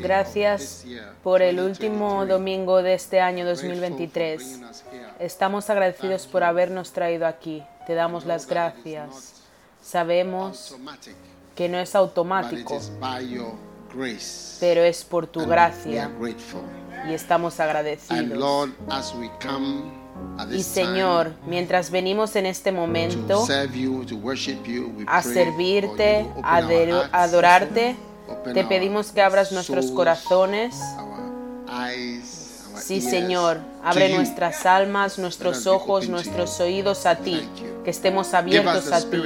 gracias por el último 2023. domingo de este año Grateful for 2023. bringing us here. Estamos agradecidos por habernos traído aquí. Te damos las gracias. Sabemos que no es automático, pero es por tu gracia y estamos agradecidos. Y Señor, mientras venimos en este momento a servirte, a adorarte, te pedimos que abras nuestros corazones. Sí, Señor, abre nuestras almas, nuestros ojos, nuestros oídos a ti, que estemos abiertos a ti.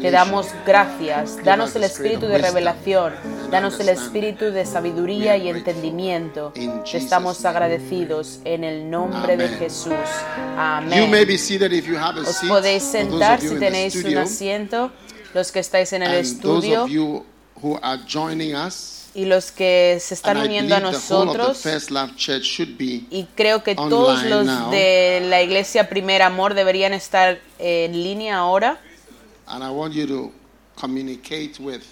Te damos gracias, danos el espíritu de revelación, danos el espíritu de sabiduría y entendimiento. Te estamos agradecidos en el nombre de. Jesús. Amén. Os podéis sentar si tenéis un asiento, los que estáis en el estudio who are joining us. y los que se están And uniendo a nosotros. First Love Church should be Y creo que todos los now. de la iglesia Primer Amor deberían estar en línea ahora. And I want you to communicate with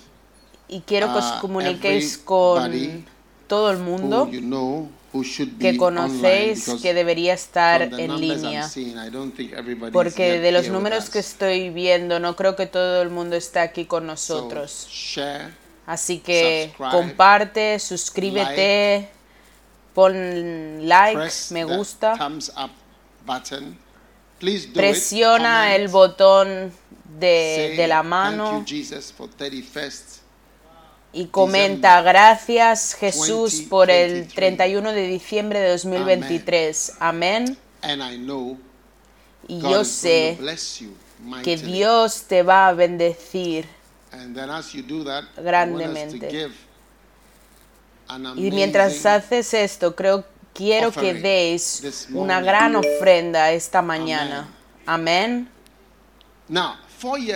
Y quiero que os Uh, comuniquéis everybody con todo el mundo who you know who should be que conocéis que debería estar en línea. seeing, I don't think everybody is Porque de los números que estoy viendo, no creo que todo el mundo esté aquí con So, nosotros. share, Así que subscribe, comparte, suscríbete, pon like, me gusta, thumbs up button. Please do presiona it. el Comment. botón de, Say, de la mano. you, Jesus, for 31st. Y comenta, gracias Jesús 2023. por el 31 de diciembre de 2023. Amén. Y yo sé que. Dios te va a bendecir. And then as you do that, I want us to Grandemente. Y mientras haces esto, creo quiero que deis una gran ofrenda esta mañana. Amén.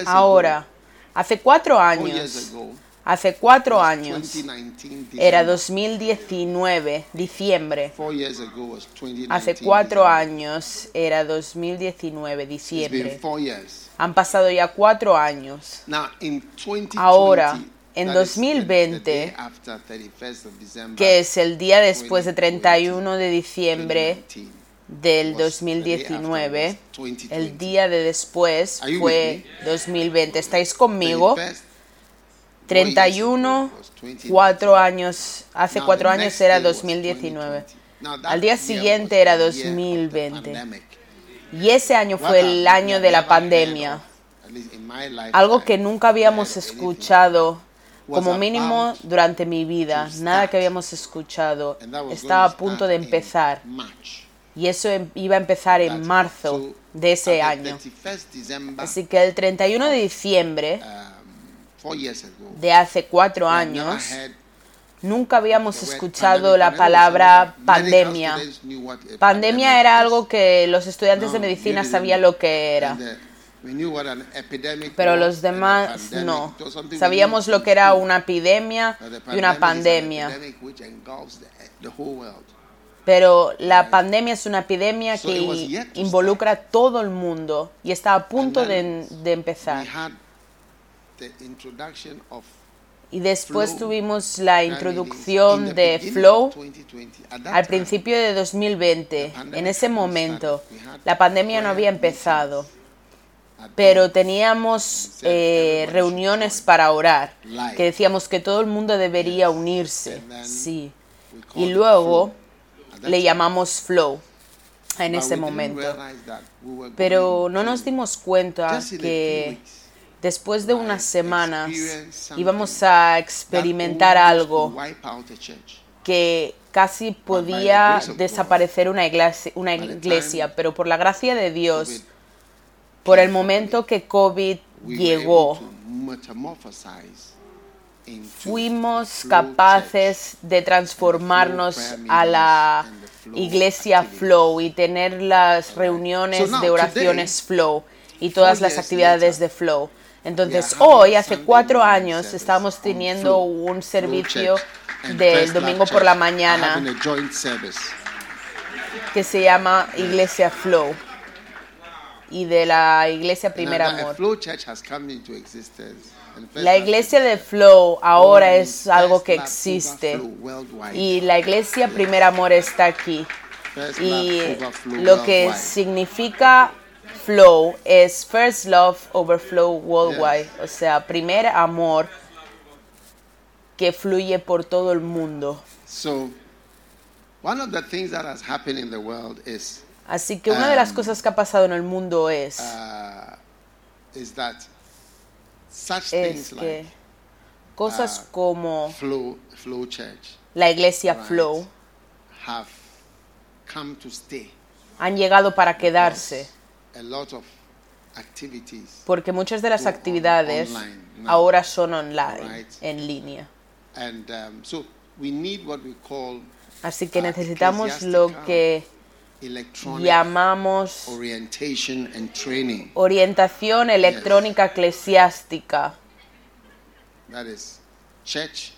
Ahora, hace cuatro años, ago, hace cuatro años, 2019 era December. 2019, diciembre. Four years ago was 2019 Hace cuatro años era 2019, It's been diciembre. Han pasado ya cuatro años. Now, in 2020, Ahora, en that is the- the 2020, day after 31st of December, que es el día después de 31 de diciembre 2019, del was- the day 2019, after was 2020. el día de después fue with 2020. ¿Estáis conmigo? 31st, 31, was 2019. cuatro años, hace cuatro años era day was 2019. 2020. Now, that Al día siguiente era the year of the 2020. pandemic. Y ese año fue el año de la pandemia. Algo que nunca habíamos escuchado, como mínimo durante mi vida, nada que habíamos escuchado. Estaba a to punto de empezar. Y eso em- iba a empezar en marzo de ese año. 31st December, Así que el 31 de diciembre de hace cuatro años, nunca habíamos escuchado la palabra pandemia. Pandemia era algo que los estudiantes de medicina sabían lo que era. Uh, Pero los demás no. Sabíamos lo que era una epidemia y una pandemic is an pandemia. Pero la pandemia es una epidemia que involucra a todo el mundo y está a punto de, de empezar. Had the introduction of Y después Flow tuvimos la introducción the de Flow of 2020. At that al principio de 2020. the pandemic En ese momento, la pandemia no había empezado. pero teníamos eh, reuniones para orar, que decíamos que todo el mundo debería unirse, sí. Y luego le llamamos flow en ese momento. Pero no nos dimos cuenta que después de unas semanas íbamos a experimentar algo que casi podía desaparecer una iglesia, una iglesia, pero por la gracia de Dios, por el momento que COVID llegó, fuimos capaces de transformarnos a la iglesia Flow y tener las reuniones de oraciones Flow y todas las actividades de Flow. Entonces hoy, hace cuatro años, estamos teniendo un servicio del domingo por la mañana que se llama Iglesia Flow. Y de la Iglesia Primer Amor. La iglesia de Flow ahora es algo que existe. Y la iglesia Primer Amor está aquí. Y lo que significa Flow es First Love Overflow Worldwide, o sea, primer amor que fluye por todo el mundo. Así que una de las um, cosas que ha pasado en el mundo es, uh, es que cosas uh, como flow, flow church, la iglesia right, Flow have come to stay. han llegado para quedarse a lot of activities porque muchas de las actividades ahora son online, en línea. um, so we need what we call Así que necesitamos lo que llamamos orientation and training. orientación electrónica eclesiástica, That is, church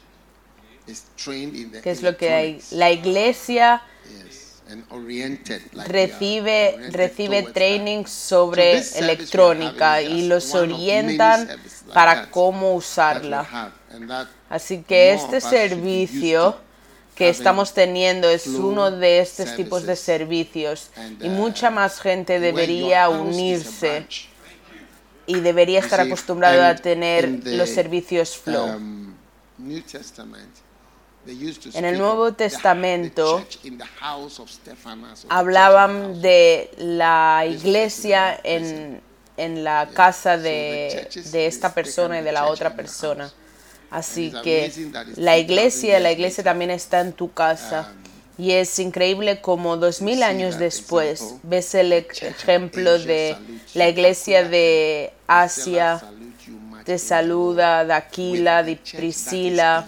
is trained in the que es lo que hay. La iglesia Recibe, recibe training sobre electrónica y los orientan para cómo usarla. Así que este servicio que estamos teniendo es uno de estos tipos de servicios y uh, mucha más gente debería unirse y debería estar acostumbrado a tener los servicios flow. En el Nuevo Testamento Hablaban de la iglesia en, en la casa de, de esta persona y de la otra persona. Así que la 2000 iglesia, la iglesia también está en tu casa. um, Y es increíble como dos mil años después ves el of ejemplo de la iglesia Aquila de Asia, te saluda, de that is Priscila.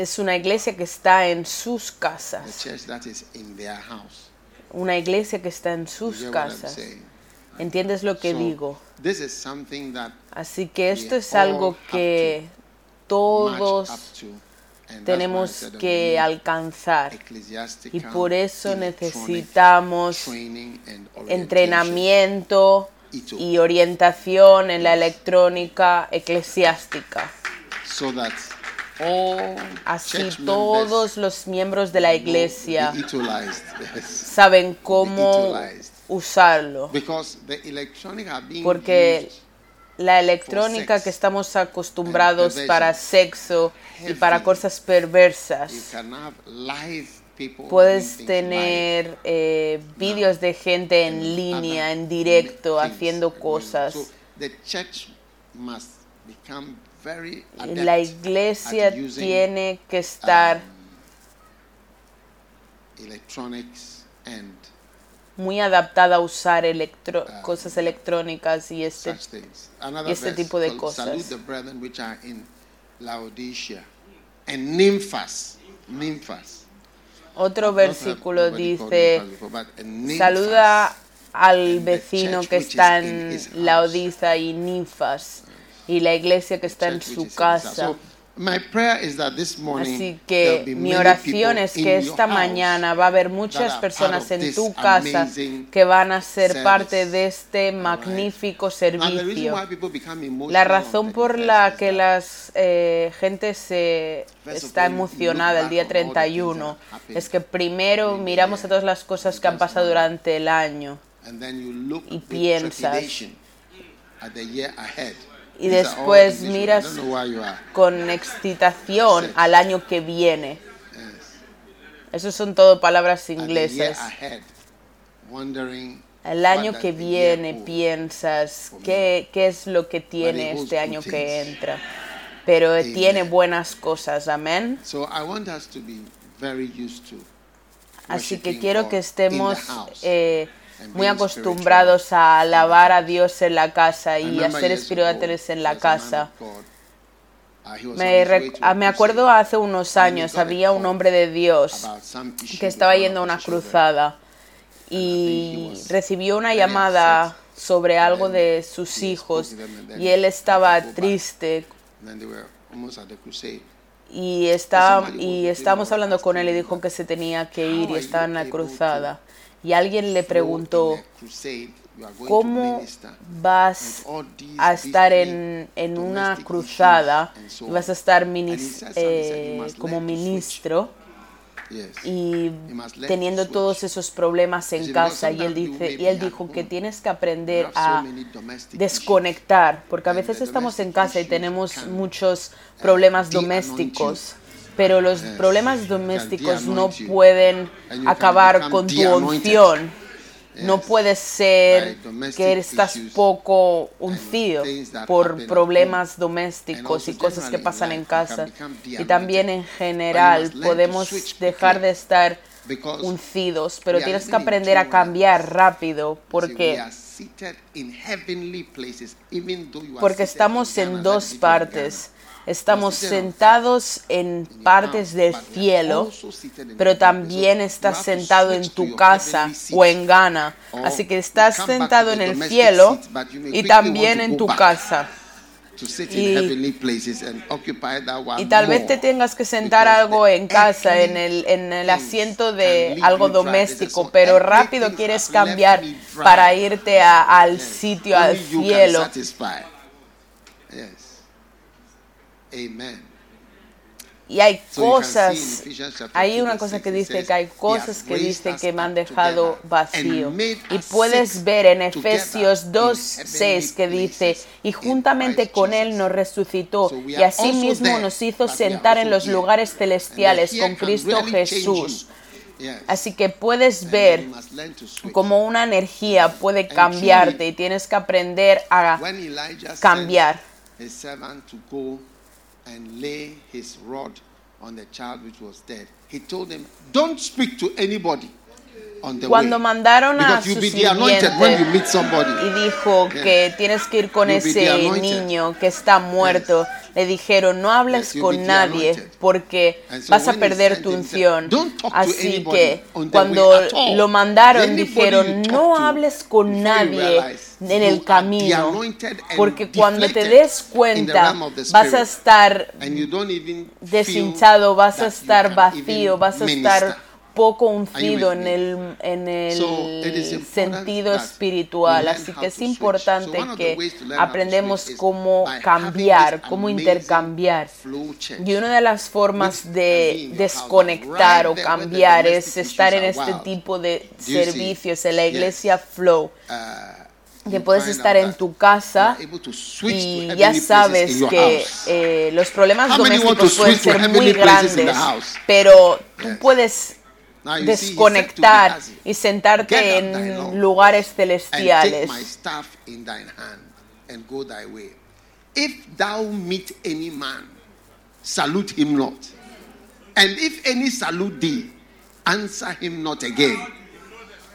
Es una iglesia que está en sus casas. church that is in their house. Una iglesia que está en sus casas. ¿Entiendes lo que So, digo? This is something that Así que esto es algo que todos tenemos que alcanzar. Y por eso necesitamos entrenamiento Y orientación en la electrónica eclesiástica. so that all Así todos los miembros de la iglesia saben cómo usarlo. Because the electronic are being Porque la electrónica que estamos acostumbrados para sexo y para cosas perversas. Puedes tener eh, vídeos de gente en línea, en directo, haciendo cosas. Very La iglesia tiene que estar um, and muy adaptada a usar electro- Ah. cosas electrónicas y este y este tipo de cosas. Otro versículo dice saluda al vecino que está en. Laodicea y Ninfas y la iglesia que está en su casa. So, my prayer is that this morning Así que mi oración es que esta mañana va a haber muchas personas en tu casa que van a ser parte de este magnífico servicio. La razón por 31st la que las eh, gente se está emocionada look el día back on all the things 31 that happened es que primero miramos a year, todas las cosas que han pasado durante el año y piensas y después miras con excitación al año que viene. Esas son todo palabras inglesas. El año que viene piensas, ¿qué, ¿qué, es lo que tiene este año que entra? Pero tiene buenas cosas, amén. Así que quiero que estemos eh, muy acostumbrados a alabar a Dios en la casa y a hacer espirituales en la casa. Me, ah, me, acuerdo hace unos años, había un hombre de Dios que estaba yendo a una cruzada y recibió una llamada sobre algo de sus hijos y él estaba triste. Y, está, y estábamos hablando con él y dijo que se tenía que ir y estaba en la cruzada. Y alguien le preguntó, ¿cómo vas a estar en, en una cruzada vas a estar eh, como ministro? y teniendo todos esos problemas en casa y él dice y él dijo que tienes que aprender a desconectar porque a veces estamos en casa y tenemos muchos problemas domésticos pero los problemas domésticos no pueden acabar con tu unción. No puede ser que estás poco uncido por problemas domésticos y cosas que pasan en casa. Y también en general podemos dejar de estar uncidos, pero tienes que aprender a cambiar rápido porque porque estamos en dos partes Estamos sentados en partes del cielo, pero también estás sentado en tu casa o en Ghana. Así que estás sentado en el cielo y también en tu casa. Y, y, tal vez te tengas que sentar algo en casa, en el, en el asiento de algo doméstico, pero rápido quieres cambiar para irte al sitio, al cielo. Y hay cosas, hay una cosa que dice que hay cosas que dice que me han dejado vacío. Y puedes ver en Efesios 2.6 que dice, y juntamente con Él nos resucitó y asimismo nos hizo sentar en los lugares celestiales con Cristo Jesús. Así que puedes ver cómo una energía puede cambiarte y tienes que aprender a cambiar and lay his rod on the child which was dead. He told them, Don't speak to anybody. Cuando mandaron a su y dijo que tienes que ir con ese niño que está muerto, le dijeron, no hables con nadie porque vas a perder tu unción. Así que cuando lo mandaron, dijeron, no hables con nadie en el camino, porque cuando te des cuenta vas a estar deshinchado, vas a estar vacío, vas a estar poco ungido en el, en el sentido espiritual. Así que es importante que aprendemos cómo cambiar, cómo intercambiar. Y una de las formas de desconectar o cambiar es estar en este tipo de servicios en la iglesia Flow. Uh, que puedes estar en tu casa y ya sabes que eh, los problemas domésticos pueden ser muy grandes, pero tú puedes desconectar y sentarte en lugares celestiales. If thou meet any man, salute him not. And if any salute thee, answer him not again.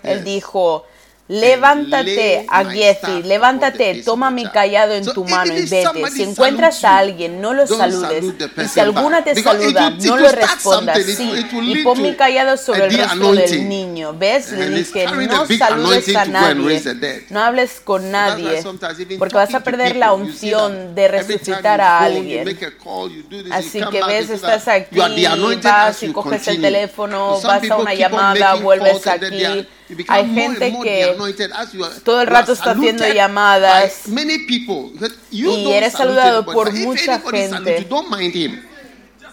Él dijo, Levántate, Agiezi, levántate, toma mi callado en tu mano y vete. Si encuentras a alguien, no lo saludes. Y si alguna te saluda, no lo respondas. Sí, y pon mi callado sobre el rostro del niño. ¿Ves? Le dije, no saludes a nadie. No hables con nadie. Porque vas a perder la unción de resucitar a alguien. Así que ves, estás aquí, vas y coges el teléfono, vas a una llamada, vuelves aquí hay gente que todo el rato está haciendo llamadas y eres saludado por mucha gente.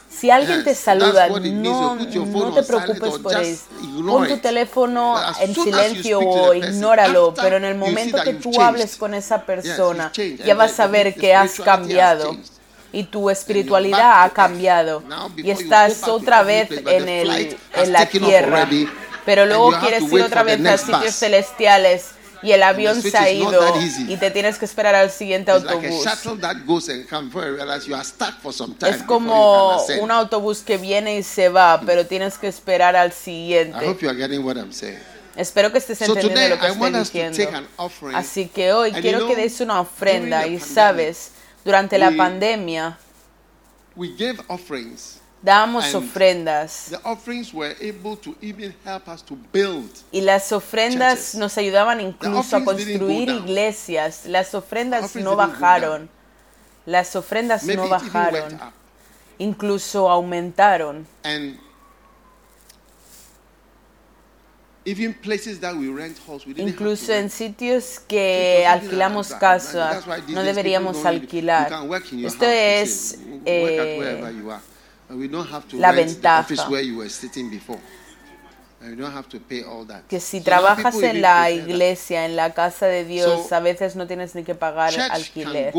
Si alguien te saluda, no, no te preocupes por eso. Pon tu teléfono en silencio o ignóralo, pero en el momento que tú hables con esa persona, ya vas a ver que has cambiado y tu espiritualidad ha cambiado y estás otra vez en, el, en la tierra. Pero luego quieres ir otra vez a sitios celestiales y el avión se ha ido y te tienes que esperar al siguiente autobús. Es como un autobús que viene y se va, pero tienes que esperar al siguiente. Espero que estés entendiendo lo que estoy diciendo. Así que hoy quiero que des una ofrenda y sabes, durante la pandemia dábamos ofrendas. Y las ofrendas nos ayudaban incluso a construir iglesias. Las ofrendas no bajaron. Las ofrendas no bajaron. Incluso aumentaron. Incluso en sitios que alquilamos casa, no deberíamos alquilar. Esto es We don't have to write ventaja. office where you were sitting before. Que si trabajas en la iglesia, en la casa de Dios, a veces no tienes ni que pagar alquiler.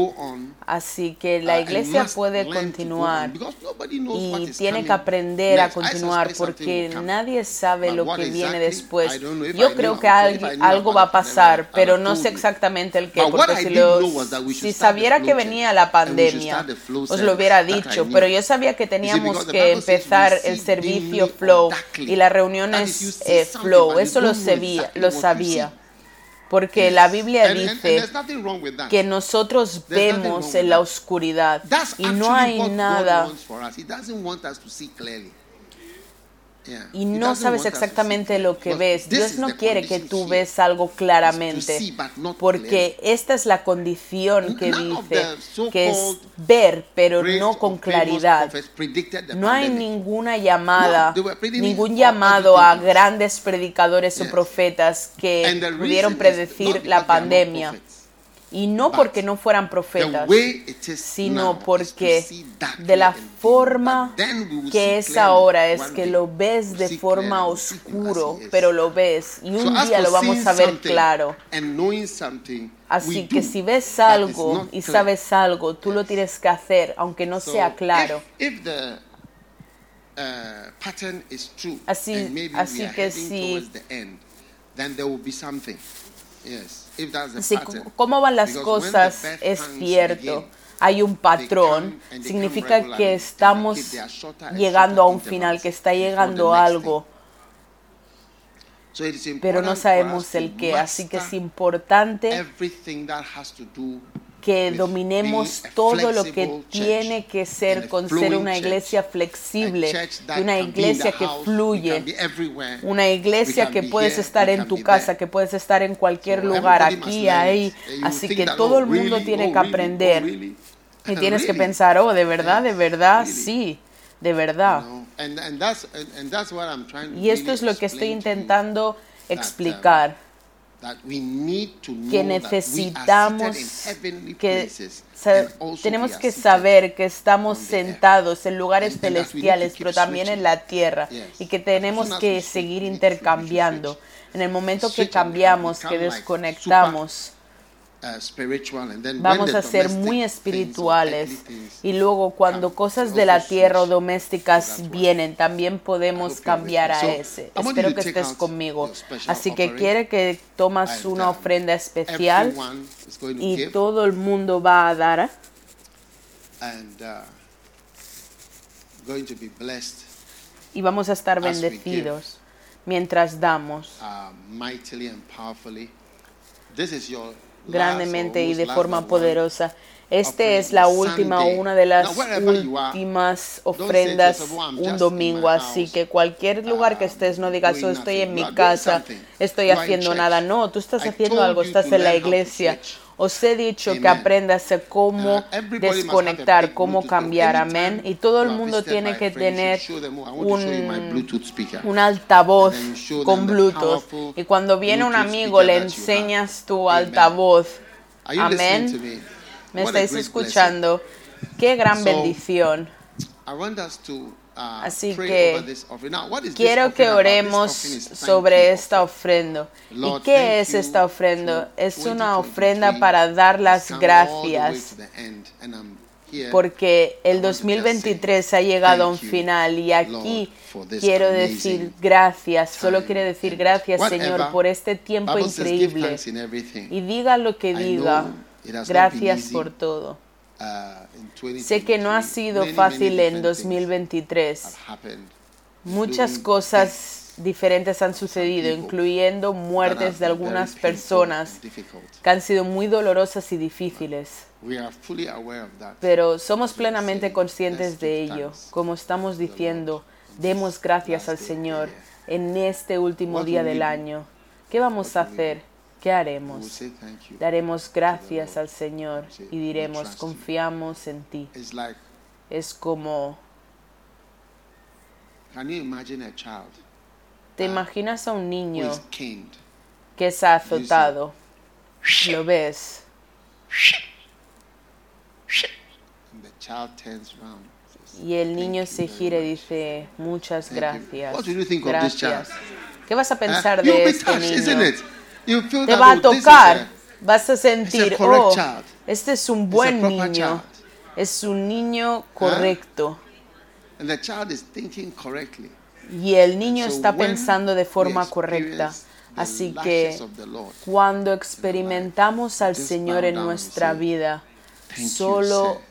Así que la uh, iglesia puede continuar. y tiene que aprender a continuar porque nadie sabe lo que viene después. Yo creo que algo va a pasar, pero no sé exactamente el qué, porque si, si sabiera que venía la pandemia, os lo hubiera dicho, pero yo sabía que teníamos que empezar el servicio Flow y las reuniones eh, flow, eso lo sabía, lo sabía. Porque la Biblia dice que nosotros vemos en la oscuridad y no hay nada y no sabes exactamente lo que ves. Dios no quiere que tú ves algo claramente, porque esta es la condición que dice, que es ver, pero no con claridad. No hay ninguna llamada, ningún llamado a grandes predicadores o profetas que pudieron predecir la pandemia. Y no porque no fueran profetas, sino porque de la forma que es ahora es que lo ves de forma oscuro, pero lo ves y un día lo vamos a ver claro. Así que si ves algo y sabes algo, tú lo tienes que hacer, aunque no sea claro. Así, así que si si cómo van las cosas es cierto. Hay un patrón, significa que estamos llegando a un final, que está llegando algo. pero no sabemos el qué. Así que es importante que dominemos todo lo que tiene que ser con ser una iglesia flexible, una iglesia que fluye, una iglesia que puedes estar en tu casa, que puedes estar en cualquier lugar, aquí, ahí. Así que todo el mundo tiene que aprender. Y tienes que pensar, oh, de verdad, de verdad, sí, de verdad. Y esto es lo que estoy intentando explicar que necesitamos que tenemos que saber que estamos sentados en lugares celestiales, pero también en la tierra, y que tenemos que seguir intercambiando. En el momento que cambiamos, que desconectamos, Vamos a ser muy espirituales y luego cuando cosas de la tierra o domésticas vienen, también podemos cambiar a ese. Espero que estés conmigo. Así que quiere que tomas una uh, ofrenda especial y todo el mundo va a dar. Uh, y vamos a estar bendecidos mientras damos. Grandemente y de forma poderosa. Este es la última, una de las últimas ofrendas un domingo, así que cualquier lugar que estés no digas, oh, estoy en mi casa, estoy haciendo nada. No, tú estás haciendo algo, estás en la iglesia os he dicho que aprendas cómo uh, desconectar, cómo cambiar, amén. Y todo el mundo tiene que tener un, un altavoz con Bluetooth. Y cuando viene un amigo le enseñas tu altavoz, amén. ¿Me estáis escuchando? Qué gran bendición. Así que quiero que oremos sobre esta ofrenda. ¿Y qué es esta ofrenda? Es una ofrenda para dar las gracias. porque el 2023 ha llegado a un final y aquí quiero decir gracias, solo quiero decir gracias Señor por este tiempo increíble y diga lo que diga, gracias por todo. Uh, sé que no ha sido fácil en 2023. Muchas cosas diferentes han sucedido, incluyendo muertes de algunas personas que han sido muy dolorosas y difíciles. Pero somos plenamente conscientes de ello. Como estamos diciendo, demos gracias al Señor en este último día del año. ¿Qué vamos a hacer? ¿Qué haremos? Daremos gracias al Señor y diremos, confiamos en ti. Es como... ¿Te imaginas a un niño que es azotado? ¿Lo ves? Y el niño se gira y dice, muchas gracias. Gracias. ¿Qué vas a pensar de este niño? Te va a tocar, vas a sentir, oh, este es un buen niño, es un niño correcto. Y el niño está pensando de forma correcta. Así que cuando experimentamos al Señor en nuestra vida, solo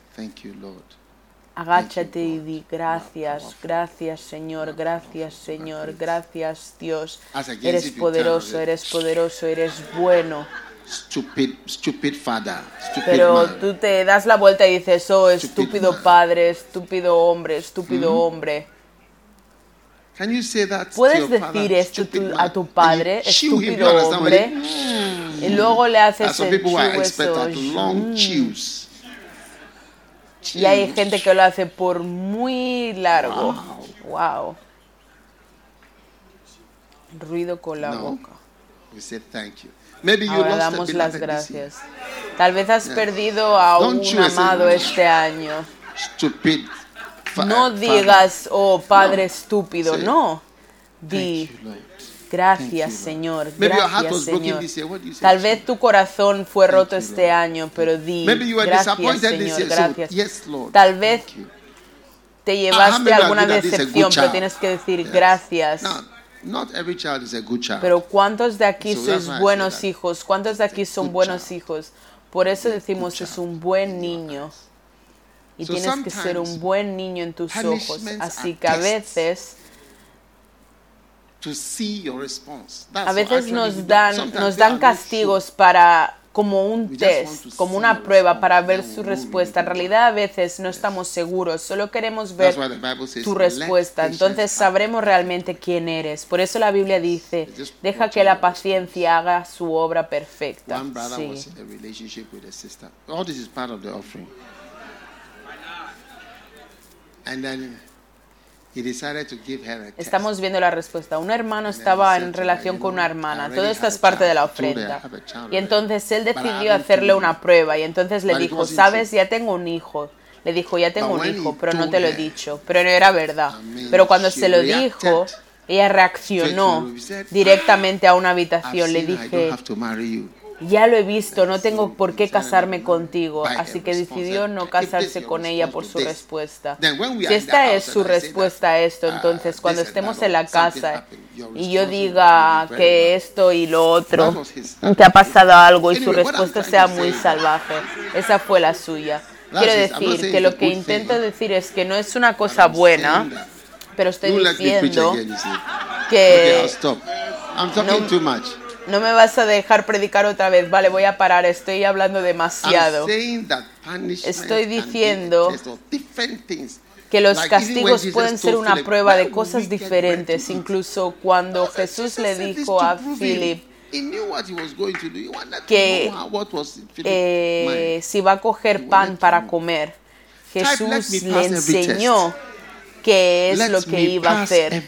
Agáchate y di gracias, gracias Señor, gracias Señor, gracias Dios. Eres poderoso, eres poderoso, eres bueno. Pero tú te das la vuelta y dices, oh, estúpido padre, estúpido hombre, estúpido hmm? hombre. ¿Puedes decir esto a tu padre, estúpido hombre? Y luego le haces el y hay gente que lo hace por muy largo. Wow. Ruido con la boca. Ahora damos las gracias. Tal vez has perdido a un amado este año. No digas, oh Padre estúpido, no. Di, Gracias, Señor. Gracias, Señor. Tal vez tu corazón fue roto este año, pero di gracias, Señor. Gracias. Tal vez te llevaste alguna decepción, pero tienes que decir gracias. Pero ¿cuántos de aquí sois buenos hijos? ¿Cuántos de aquí son buenos hijos? Por eso decimos es un buen niño. Y tienes que ser un buen niño en tus ojos. Así que a veces a veces nos dan, nos dan castigos para como un test, como una prueba para ver su respuesta. En realidad a veces no estamos seguros, solo queremos ver tu respuesta. Entonces sabremos realmente quién eres. Por eso la Biblia dice, deja que la paciencia haga su obra perfecta. Sí. Estamos viendo la respuesta. Un hermano estaba en relación con una hermana. Todo esto es parte de la ofrenda. Y entonces él decidió hacerle una prueba y entonces le dijo, sabes, ya tengo un hijo. Le dijo, ya tengo un hijo, pero no te lo he dicho. Pero no era verdad. Pero cuando se lo dijo, ella reaccionó directamente a una habitación. Le dije, ya lo he visto, no tengo por qué casarme contigo, así que decidió no casarse con ella por su respuesta. Si esta es su respuesta a esto, uh, entonces cuando estemos en la casa y yo diga que esto y lo otro, que ha pasado algo y su respuesta sea muy salvaje, esa fue la suya. Quiero decir que lo que intento decir es que no es una cosa buena, pero estoy diciendo que... No me vas a dejar predicar otra vez. Vale, voy a parar. Estoy hablando demasiado. Estoy diciendo que los castigos pueden ser una prueba de cosas diferentes. Incluso cuando Jesús le dijo a Philip que eh, si va a coger pan para comer, Jesús le enseñó qué es lo que iba a hacer.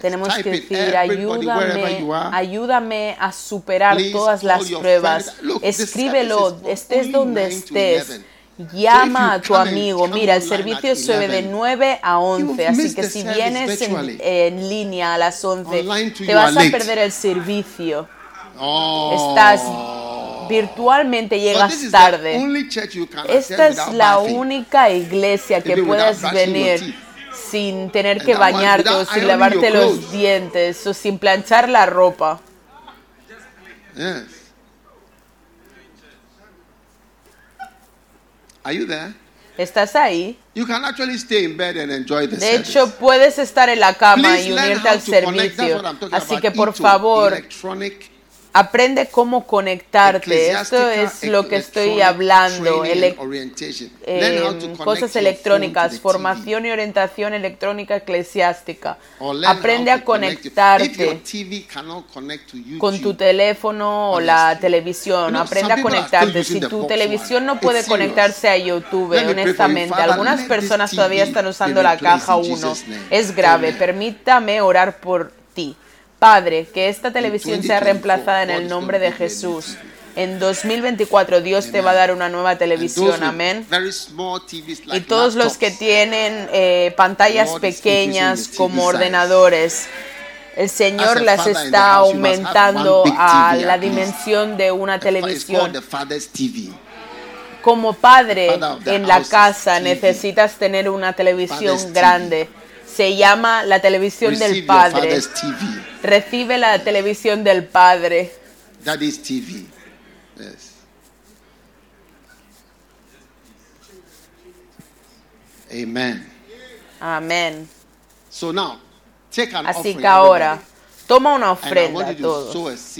Tenemos que decir, ayúdame, ayúdame a superar todas las pruebas. Escríbelo, estés donde estés. llama a tu amigo. Mira, el servicio sube de 9 a 11, así que si vienes en, línea a las 11, te vas a perder el servicio. Oh. Estás virtualmente llegas tarde. Esta es la única iglesia que puedes venir sin tener que bañarte o sin lavarte los dientes o sin planchar la ropa. ¿Estás ahí? de hecho, puedes estar en la cama y unirte al servicio. Así que por favor, Aprende cómo conectarte. Esto es lo que estoy hablando. Eh, cosas electrónicas, formación y orientación electrónica eclesiástica. Aprende a conectarte con tu teléfono o la televisión. Aprende a conectarte. Si tu televisión no puede conectarse a YouTube, honestamente, algunas personas todavía están usando la caja 1. Es grave. Permítame orar por ti. Padre, que esta televisión sea reemplazada en el nombre de Jesús. En 2024 Dios te va a dar una nueva televisión, amén. Y todos los que tienen eh, pantallas pequeñas como ordenadores, el Señor las está aumentando a la dimensión de una televisión. Como padre en la casa necesitas tener una televisión grande se llama la televisión del Padre. Recibe la televisión del Padre. Daddy's TV. Yes. Amen. Amén. So now, take an Así que ahora, toma una ofrenda a todos.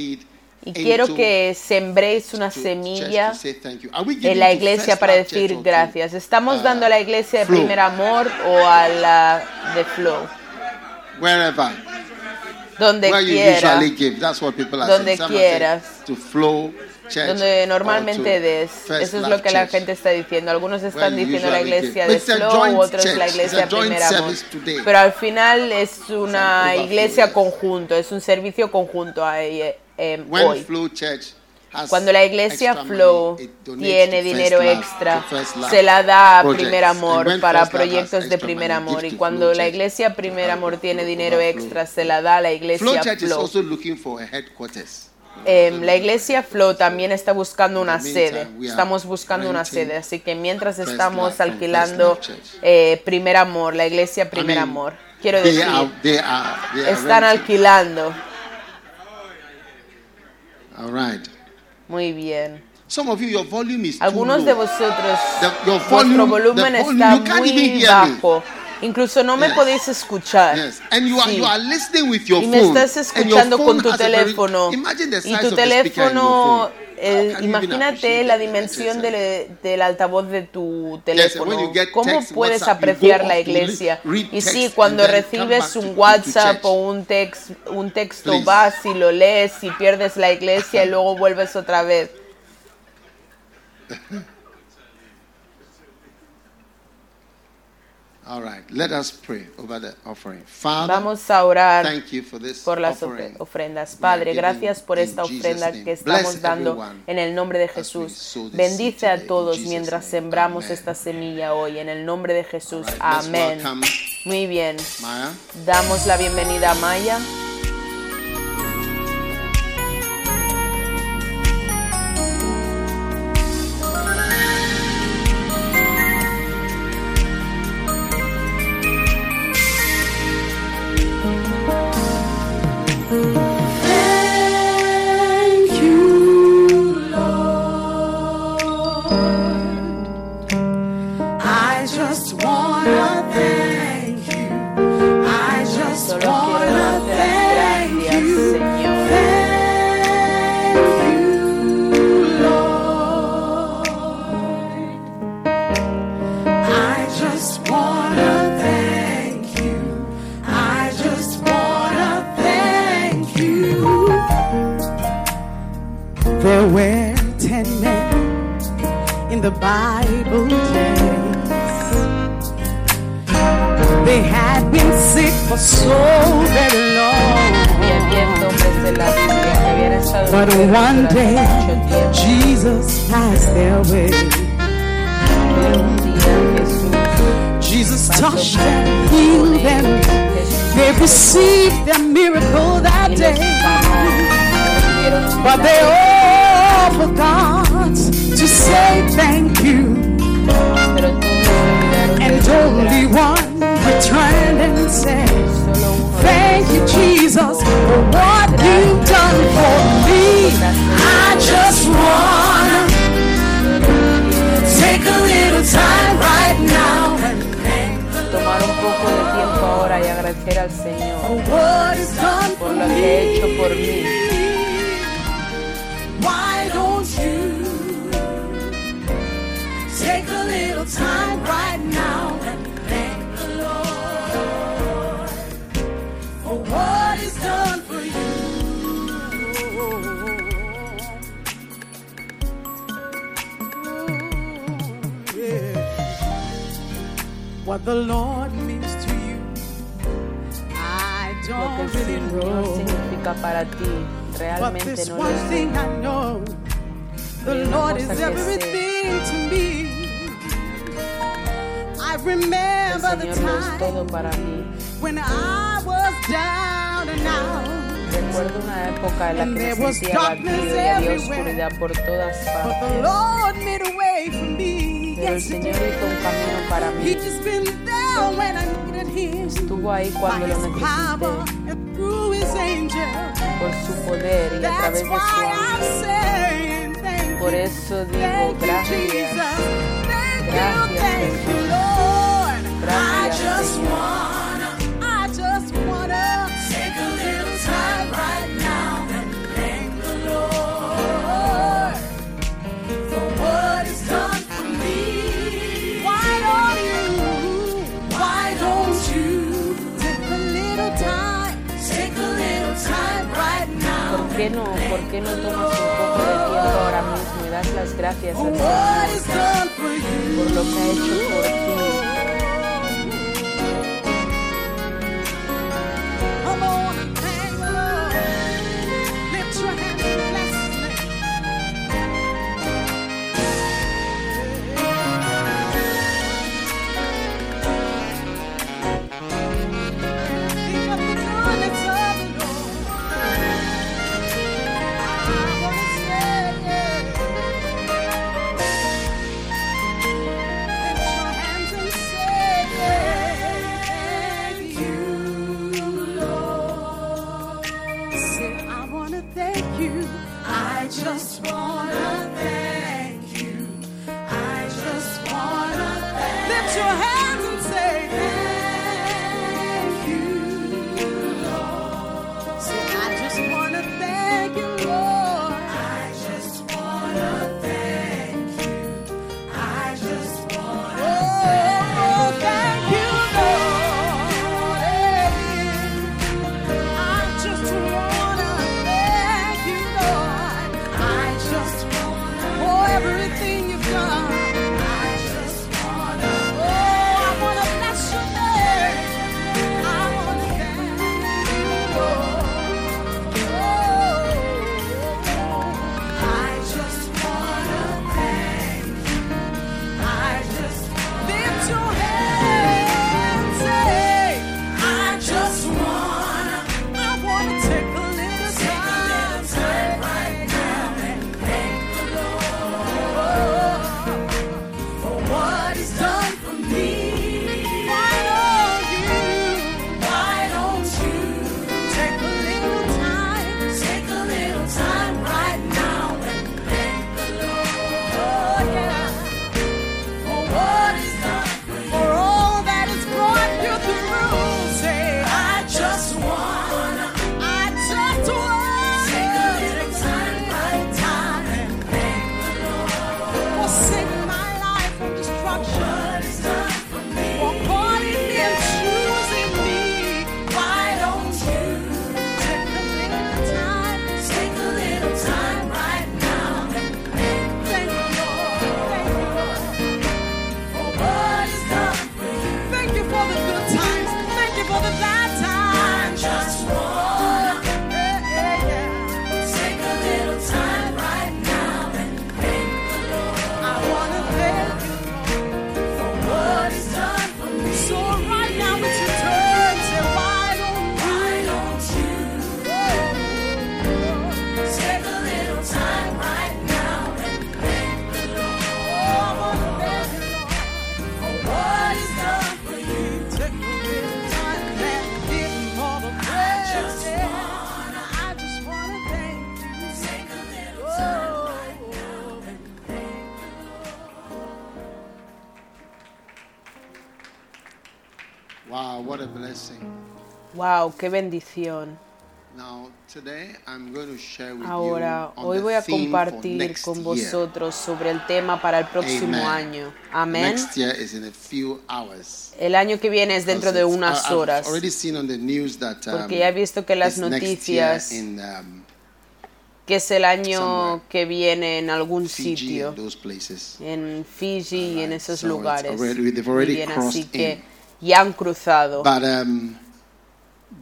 Y quiero que sembréis una semilla en la iglesia para decir gracias. ¿Estamos dando a la iglesia de primer amor o a la de flow? Donde quieras. Donde quieras. Donde normalmente des. Eso es lo que la gente está diciendo. Algunos están diciendo la iglesia de flow, otros la iglesia de primer amor. Pero al final es una iglesia conjunto, es un servicio conjunto a ella eh, hoy. Cuando la iglesia Flow tiene dinero extra, se la da a Primer Amor para proyectos de Primer Amor. Y cuando la iglesia Primer Amor tiene dinero extra, se la da a la iglesia Flow. Em, la iglesia Flow también está buscando una sede. Estamos buscando una sede. Así que mientras estamos alquilando eh, Primer Amor, la iglesia Primer Amor, quiero decir, están alquilando All right. Muy bien. Some of you, your volume is Algunos de vosotros, the, vuestro volumen está muy bajo. Incluso no me podéis escuchar. Yes. And you are, sí. you are listening with your y me estás escuchando con tu teléfono. y tu teléfono imagínate la dimensión del, altavoz de tu teléfono. ¿Cómo puedes apreciar la iglesia? Y sí, cuando recibes un WhatsApp o un, un texto, vas y lo lees y pierdes la iglesia y luego vuelves otra vez. All right, let us pray over the offering. Father, Vamos a orar por las ofrendas. Padre, gracias por esta ofrenda que estamos dando en el nombre de Jesús. Bendice a todos mientras sembramos esta semilla hoy en el nombre de Jesús. Amén. Muy bien. Damos la bienvenida a Maya. But one day Jesus passed their way. Jesus touched and healed them. They received their miracle that day. But they all forgot to say thank you. And only one returned and said, Thank you, Jesus, for what you've done for me. I just wanna take a little time right now. Tomar un poco de tiempo ahora y agradecer al Señor por lo que ha hecho por mí. What the Lord means to you, I don't lo que el Señor significa para ti realmente no lo sé. The Lord is everything to me. I remember the time when I was down and out. Recuerdo una época en la que me sentía abatido y había oscuridad por todas partes. Pero el Señor hizo un camino para mí. Estuvo ahí cuando lo necesité. Por su poder y a través de su ángel. Por eso digo gracias. Gracias, Jesús. Gracias, por qué no tomas un poco de tiempo ahora mismo y das las gracias a Dios por lo que ha hecho por ti? Wow, qué bendición. Now, today I'm going to share with Ahora, hoy voy a compartir con vosotros sobre el tema para el próximo Amen. año. Amén. El año que viene es dentro de unas horas. that um, Porque ya he visto que las noticias um, que es el año que viene en algún sitio, en Fiji y en esos lugares. already bien, así que ya han cruzado. But um,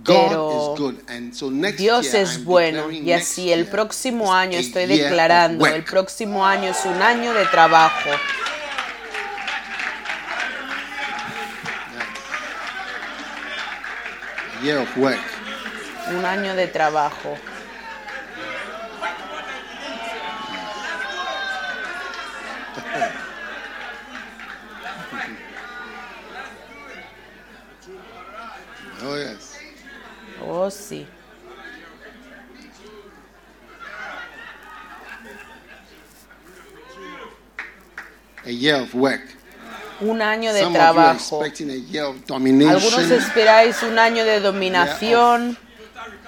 Pero Dios es bueno y así el próximo año estoy declarando, el próximo año es un año de trabajo. Un año de trabajo. Oh yes. Oh, sí. A year of work. Un año de Some of you are trabajo. expecting a year of domination. Algunos esperáis un año de dominación,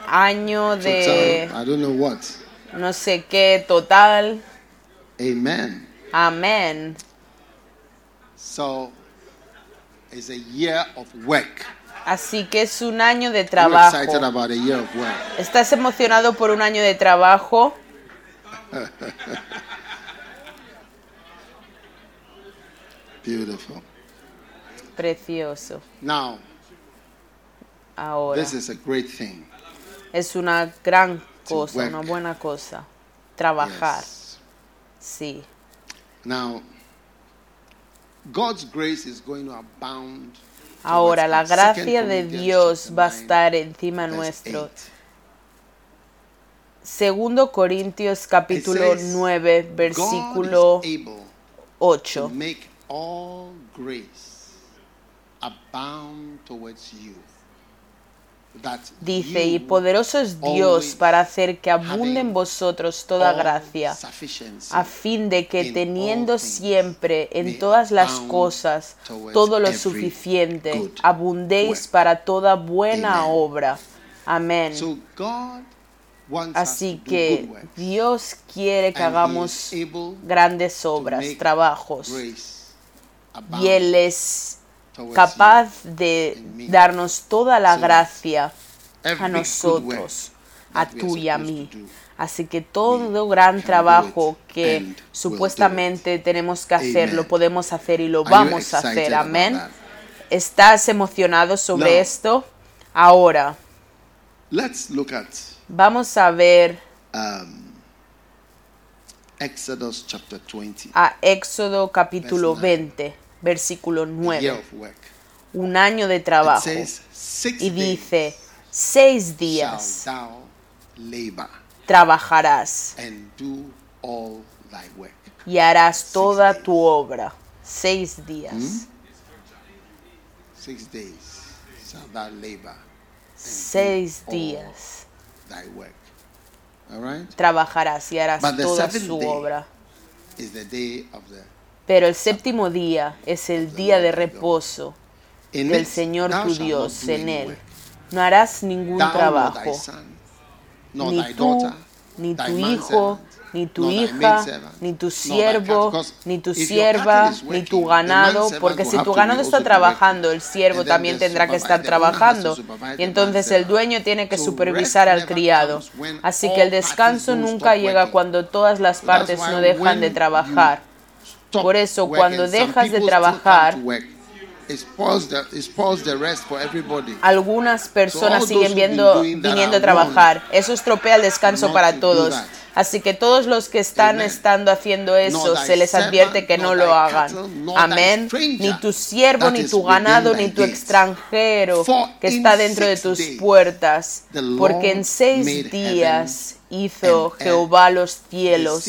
año de total, I don't know what. no sé qué total. Amen. Amén. So it's a year of work. Así que es un año de trabajo. ¿Estás emocionado por un año de trabajo? Beautiful. Precioso. Now, Ahora this is a great thing. es una gran cosa, una buena cosa. Trabajar, Yes. sí. Now, God's grace is going to abound. Ahora la gracia de Dios va a 9, estar encima nuestro. 8. Segundo Corintios capítulo It says, 9, God versículo is able to 8. make all grace abound towards you. That Dice, y poderoso es Dios para hacer que abunde en vosotros toda gracia, a fin de que teniendo siempre en todas las cosas todo lo suficiente, abundéis para toda buena obra. Amén. Así que Dios quiere que hagamos grandes obras, trabajos, y Él es capaz de darnos toda la gracia a nosotros, a tú y a mí. Así que todo gran trabajo que supuestamente tenemos que hacer, lo podemos hacer y lo vamos a hacer. Amén. ¿Estás emocionado sobre esto? Ahora, vamos a ver um, Exodus chapter 20. a Éxodo capítulo Verse nine. 20, versículo a year 9. of work. Un año de trabajo. Y dice, seis días trabajarás y harás toda tu obra. Seis días. Seis días trabajarás y harás toda su obra. Is the day of the Pero el séptimo día es el día de reposo del Señor tu Dios en él. No harás ningún trabajo, ni tú, ni tu hijo, ni tu hija, ni tu siervo, ni tu sierva, ni tu ganado, porque si tu ganado está trabajando, el siervo también tendrá que estar trabajando. Y entonces el dueño tiene que supervisar al criado. Así que el descanso nunca llega cuando todas las partes no dejan de trabajar. Por eso, cuando dejas de trabajar. Algunas personas siguen viendo, viniendo a trabajar. Eso estropea el descanso para to do todos. Así que todos los que están estando haciendo eso, se les advierte que no lo hagan. Amén. Ni tu siervo, ni tu ganado, ni tu extranjero que está dentro de tus puertas. Porque en seis días hizo Jehová los cielos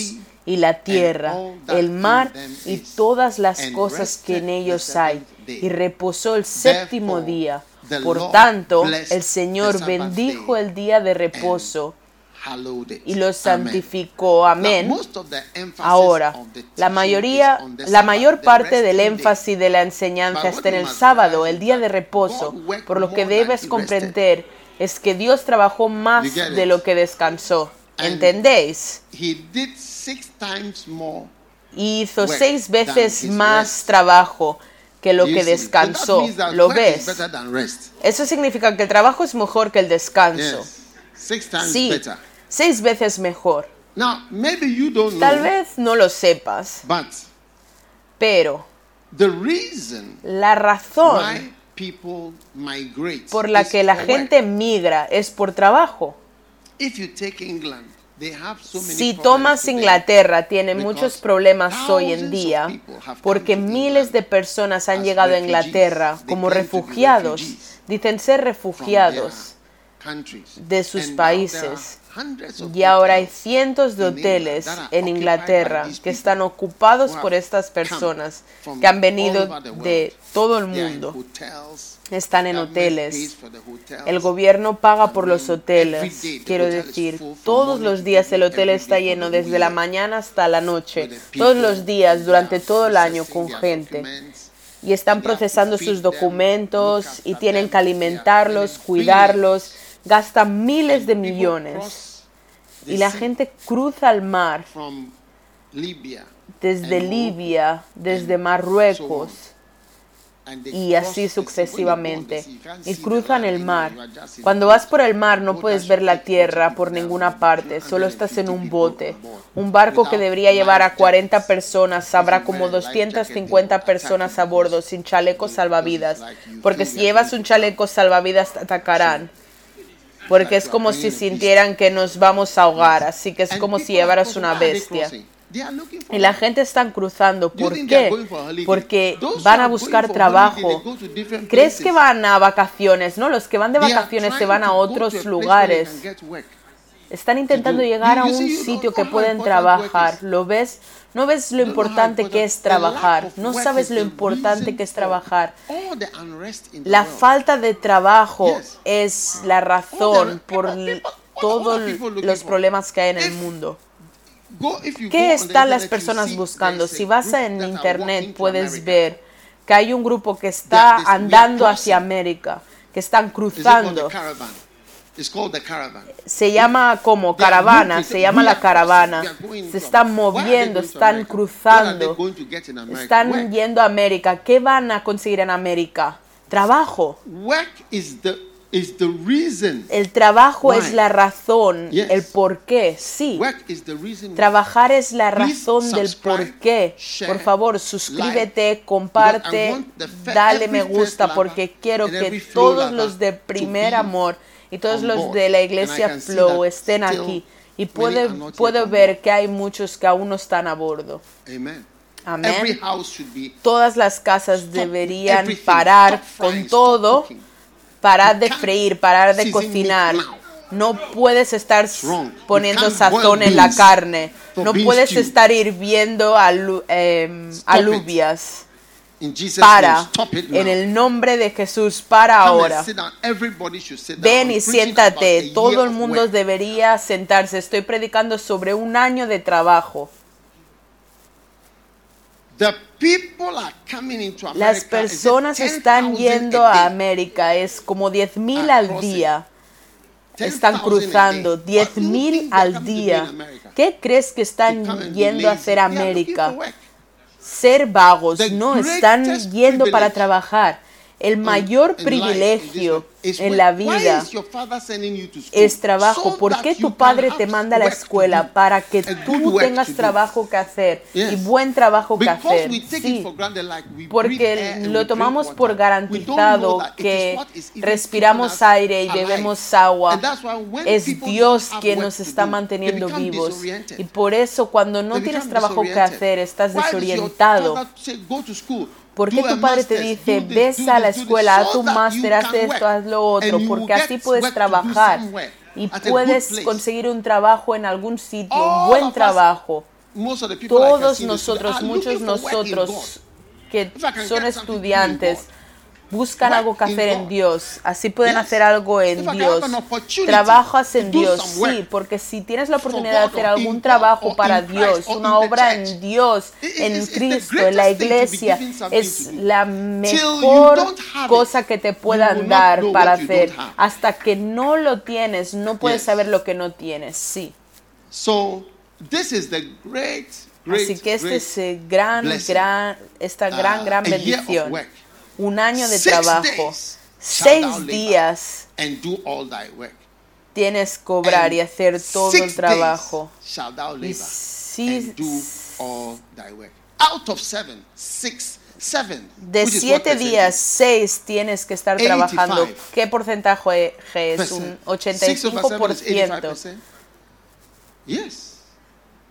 y la tierra, el mar y todas las cosas que en ellos hay. Y reposó el séptimo día. Por tanto, el Señor bendijo el día de reposo y lo santificó. Amén. Ahora, la mayoría, la mayor parte del énfasis de la enseñanza está en el sábado, el día de reposo. Por lo que debes comprender es que Dios trabajó más de lo que descansó. ¿Entendéis? Hizo seis veces más trabajo que lo que descansó. ¿Lo ves? Eso significa que el trabajo es mejor que el descanso. Sí, seis veces mejor. Tal vez no lo sepas, pero la razón por la que la gente migra es por trabajo. Si tomas Inglaterra, tiene muchos problemas hoy en día porque miles de personas han llegado a Inglaterra como refugiados, dicen ser refugiados de sus países. Y ahora hay cientos de hoteles en Inglaterra que están ocupados por estas personas que han venido de todo el mundo. Están en hoteles. El gobierno paga por los hoteles. Quiero decir, todos los días el hotel está lleno desde la mañana hasta la noche. Todos los días, durante todo el año, con gente y están procesando sus documentos y tienen que alimentarlos, cuidarlos gastan miles de millones y la gente cruza el mar desde Libia, desde Marruecos y así sucesivamente. Y cruzan el mar. Cuando vas por el mar no puedes ver la tierra por ninguna parte, solo estás en un bote. Un barco que debería llevar a 40 personas habrá como 250 personas a bordo sin chalecos salvavidas, porque si llevas un chaleco salvavidas te atacarán porque es como si sintieran que nos vamos a ahogar, así que es como si llevaras una bestia. Y la gente está cruzando. ¿Por qué? Porque van a buscar trabajo. ¿Crees que van a vacaciones? No, los que van de vacaciones se van a otros lugares. Están intentando llegar a un sitio que pueden trabajar. ¿Lo ves? No ves lo importante que es trabajar. No sabes lo importante que es trabajar. La falta de trabajo es la razón por todos los problemas que hay en el mundo. ¿Qué están las personas buscando? Si vas en internet puedes ver que hay un grupo que está andando hacia América, que están cruzando. Se llama como caravana, se llama la caravana. Se están moviendo, están cruzando, están yendo a América. ¿Qué van a conseguir en América? Trabajo. El trabajo es la razón, el por qué. Sí. Trabajar es la razón del por qué. Por favor, suscríbete, comparte, dale me gusta porque quiero que todos los de primer amor y todos los de la iglesia Flow estén aquí. Y puedo, puedo ver que hay muchos que aún no están a bordo. Amén. Todas las casas deberían parar con todo, parar de freír, parar de cocinar. No puedes estar poniendo sazón en la carne. No puedes estar hirviendo em, alubias para en el nombre de Jesús para ahora. Ven y siéntate. Todo el mundo debería sentarse. Estoy predicando sobre un año de trabajo. Las personas están yendo a América. Es como 10.000 al día. Están cruzando 10.000 al día. ¿Qué crees que están yendo a hacer América? Ser vagos, no, están yendo para trabajar. El mayor privilegio en la vida es trabajo. ¿Por qué tu padre te manda a la escuela? Para que tú tengas trabajo que hacer y buen trabajo que hacer. Sí, porque lo tomamos por garantizado que respiramos aire y bebemos agua. Es Dios quien nos está manteniendo vivos. Y por eso cuando no tienes trabajo que hacer, estás desorientado. ¿Por qué tu padre te dice, ves a la escuela, haz tu máster, haz esto, haz lo otro? Porque así puedes trabajar y puedes conseguir un trabajo en algún sitio, un buen trabajo. Todos nosotros, muchos nosotros que son estudiantes, buscan algo que hacer en Dios. Así pueden hacer algo en Dios. Trabajas en Dios, sí, porque si tienes la oportunidad de hacer algún trabajo para Dios, una obra en Dios, en Cristo, en la iglesia, es la mejor cosa que te puedan dar para hacer. Hasta que no lo tienes, no puedes saber lo que no tienes, sí. Así que este es gran, gran, esta gran, gran bendición un año de trabajo, seis días. tienes que cobrar y hacer todo el trabajo. Y de siete días, seis tieis que estar trabajando. ¿Qué porcentaje es? Un 85%.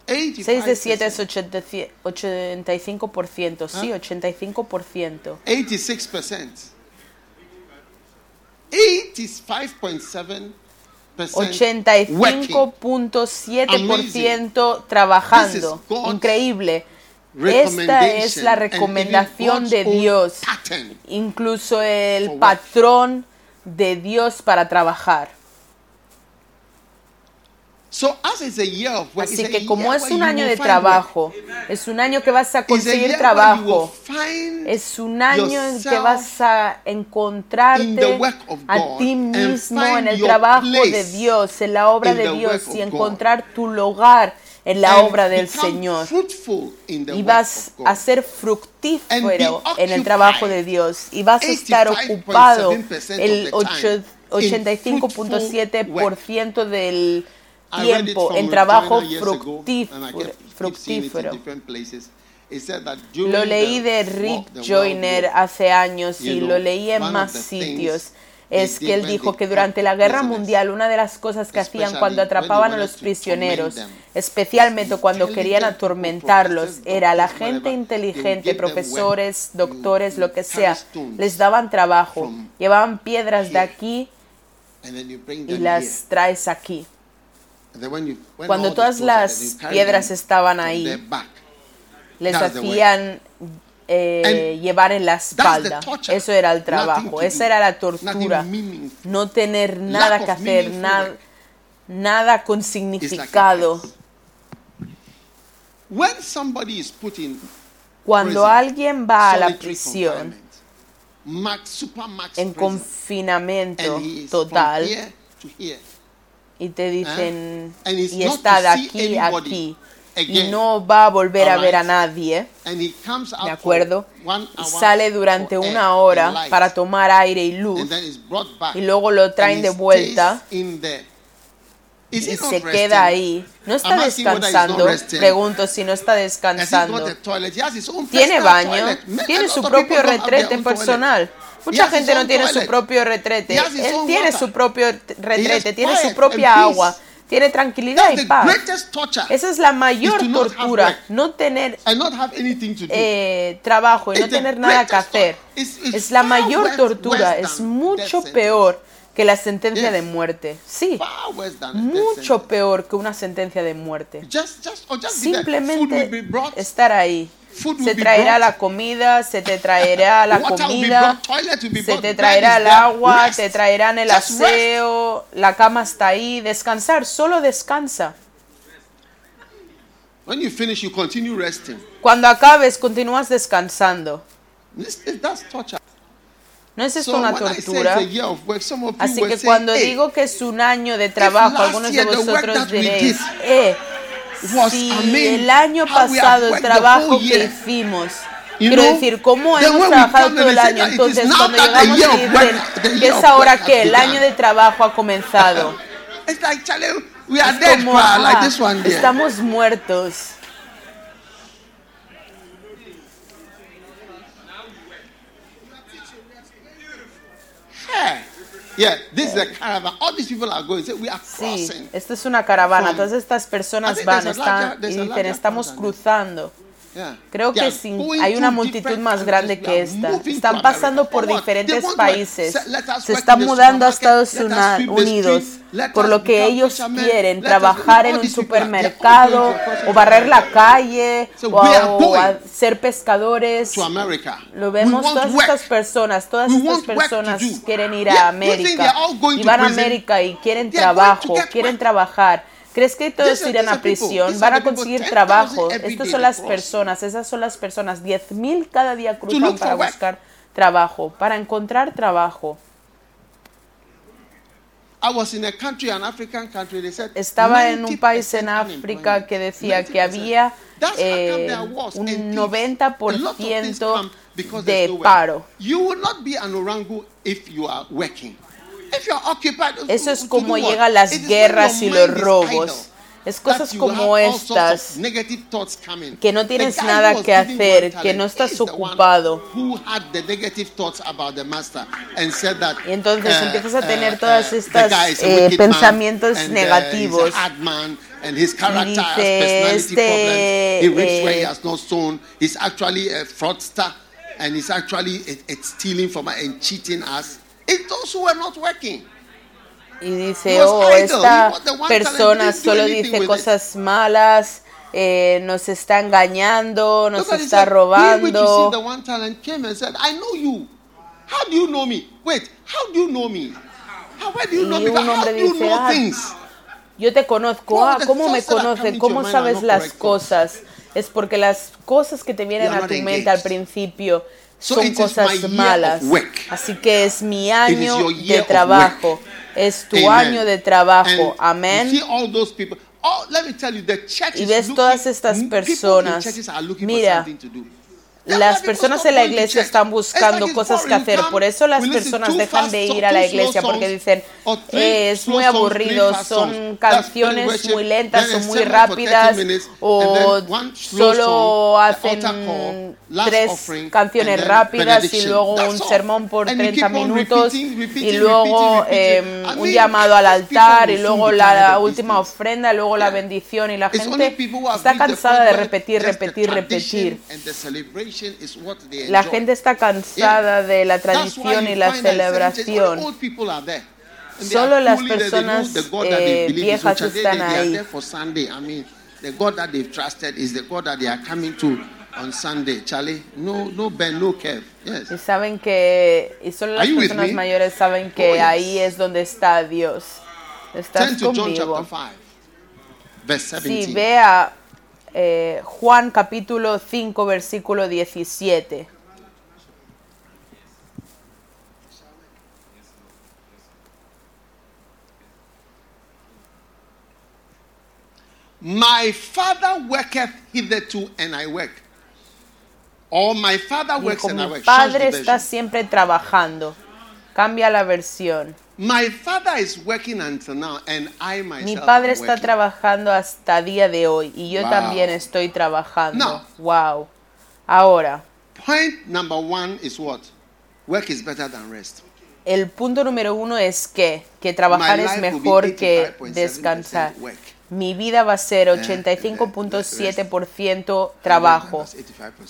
6 de 7 es 85%. Sí, 85%. 86%. 85.7 85.7% trabajando. Increíble. Esta es la recomendación de Dios, incluso el patrón de Dios para trabajar. Así que como es un año de trabajo, es un año que vas a conseguir trabajo, es un año en que vas a encontrarte a ti mismo en el trabajo de Dios, en la obra de Dios y encontrar tu lugar en la obra del Señor. Y vas a ser fructífero en el trabajo de Dios. Y vas a estar ocupado el 85.7% del tiempo en trabajo fructífero. Lo leí de Rick Joyner hace años y lo leí en más sitios. Es que él dijo que durante la guerra mundial una de las cosas que hacían cuando atrapaban a los prisioneros, especialmente cuando querían atormentarlos, era la gente inteligente, profesores, doctores, lo que sea, les daban trabajo, llevaban piedras de aquí y las traes aquí. Cuando todas las piedras estaban ahí, les hacían eh, llevar en la espalda. Eso era el trabajo, esa era la tortura. No tener nada que hacer, nada, nada con significado. Cuando alguien va a la prisión en confinamiento total, y te dicen, y está de aquí a aquí, y no va a volver a ver a nadie, ¿de acuerdo? Y sale durante una hora para tomar aire y luz, y luego lo traen de vuelta. y se queda ahí. No está descansando. Pregunto si no está descansando. Tiene baño, tiene su propio retrete personal. Mucha gente no tiene su propio retrete. Él tiene su propio retrete, tiene su propia agua, tiene tranquilidad y paz. Esa es la mayor tortura, no tener eh, trabajo y no tener nada que hacer. Es la mayor tortura, es mucho peor que la sentencia de muerte. Sí, mucho peor que una sentencia de muerte. Simplemente estar ahí se traerá la comida, se te traerá la comida, se te traerá el agua, te traerán el aseo, la cama está ahí, descansar, solo descansa. Cuando acabes, continúas descansando. ¿No es esto una tortura? Así que cuando digo que es un año de trabajo, algunos de vosotros diréis, eh, si el año pasado el trabajo que hicimos Quiero decir, ¿cómo hemos trabajado todo el año? Entonces, cuando llegamos y dicen, ¿qué es ahora que el año de trabajo ha comenzado? Es como, ah, estamos muertos. Yeah, this is a caravan. All these people are going. we are crossing. Sí, esta es una caravana. Todas estas personas van, están y dicen, estamos cruzando. Creo que hay una multitud más grande que esta. Están pasando por diferentes países. Se están mudando a Estados Unidos. Por lo que ellos quieren trabajar en un supermercado o barrer la calle o, ser pescadores. Lo vemos todas estas personas. Todas estas personas quieren ir a América. Y van a América y quieren trabajo. Quieren trabajar ¿Crees que todos irán a prisión? Van a conseguir trabajo. Estas son las personas, esas son las personas. 10.000 cada día cruzan para buscar trabajo, para encontrar trabajo. Estaba en un país en África que decía que había eh, un 90% de paro. Eso es como llegan las guerras y los robos. Es cosas como estas que no tienes nada que hacer, que no estás ocupado. Y entonces uh, empiezas a tener uh, todas uh, estas eh, pensamientos negativos. Y dice, este, eh, and he's actually stealing from us and cheating us. It's those who are not working. Y dice, oh, esta persona solo dice cosas malas, eh, nos está engañando, nos está robando. Y un hombre dice, ah, yo te conozco, ah, ¿cómo me conoce? ¿Cómo sabes las cosas? Es porque las cosas que te vienen a tu mente al principio son cosas malas. Así que es mi año de trabajo. Es tu año de trabajo. Amén. Y ves todas estas personas. Mira, las personas en la iglesia están buscando cosas que hacer, por eso las personas dejan de ir a la iglesia porque dicen eh, es muy aburrido, son canciones muy lentas o muy rápidas o solo hacen tres canciones rápidas y luego un sermón por 30 minutos y luego em, un llamado al altar y luego la última ofrenda, y luego la bendición y la gente está cansada de repetir, repetir, repetir. La gente está cansada de la tradición y la celebración. Solo las personas eh, viejas están ahí. The God that they've trusted is the God that they are coming to on Sunday, Charlie. No, no Ben, no Kev. Yes. Y saben que, y solo las personas mayores saben que oh, ahí es donde está Dios. Estás conmigo. Sí, vea eh, Juan capítulo 5, versículo 17. My father worketh hitherto and I work. Or my father works and I work. Mi padre está siempre trabajando. Cambia la versión. My father is working until now and I myself Mi padre está trabajando hasta día de hoy y yo también estoy trabajando. Now, wow. Ahora. Point number one is what? Work is better than rest. El punto número uno es que, que trabajar es mejor que descansar. Mi vida va a ser 85.7% trabajo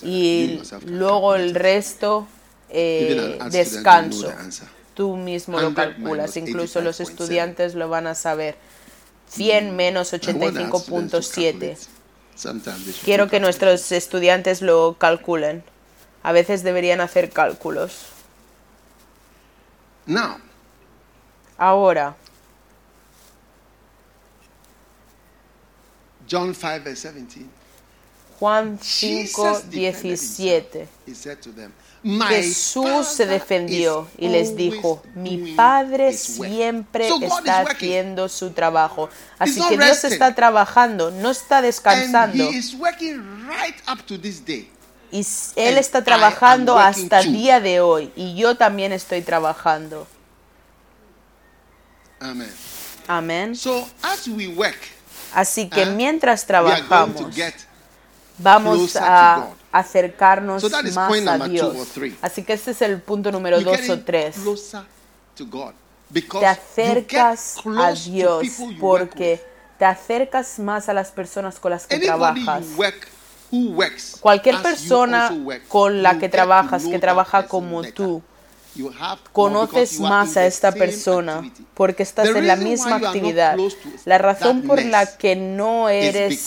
y luego el resto eh, descanso tú mismo lo calculas, incluso los estudiantes lo van a saber. 100 menos 85.7. Quiero que nuestros estudiantes lo calculen. A veces deberían hacer cálculos. Ahora. John 5, 17. Juan 5, 17. Jesús se defendió y les dijo, mi Padre siempre está haciendo su trabajo. Así que Dios está trabajando, no está descansando. Y Él está trabajando hasta el día de hoy y yo también estoy trabajando. Amén. Así que uh, mientras trabajamos, vamos a acercarnos más a Dios. Así que este es el punto número dos o tres. Te acercas a Dios porque te acercas más a las personas con las que trabajas. Cualquier persona con la que trabajas, que trabaja como tú, conoces más a esta persona porque estás en la misma actividad. La razón por la que no eres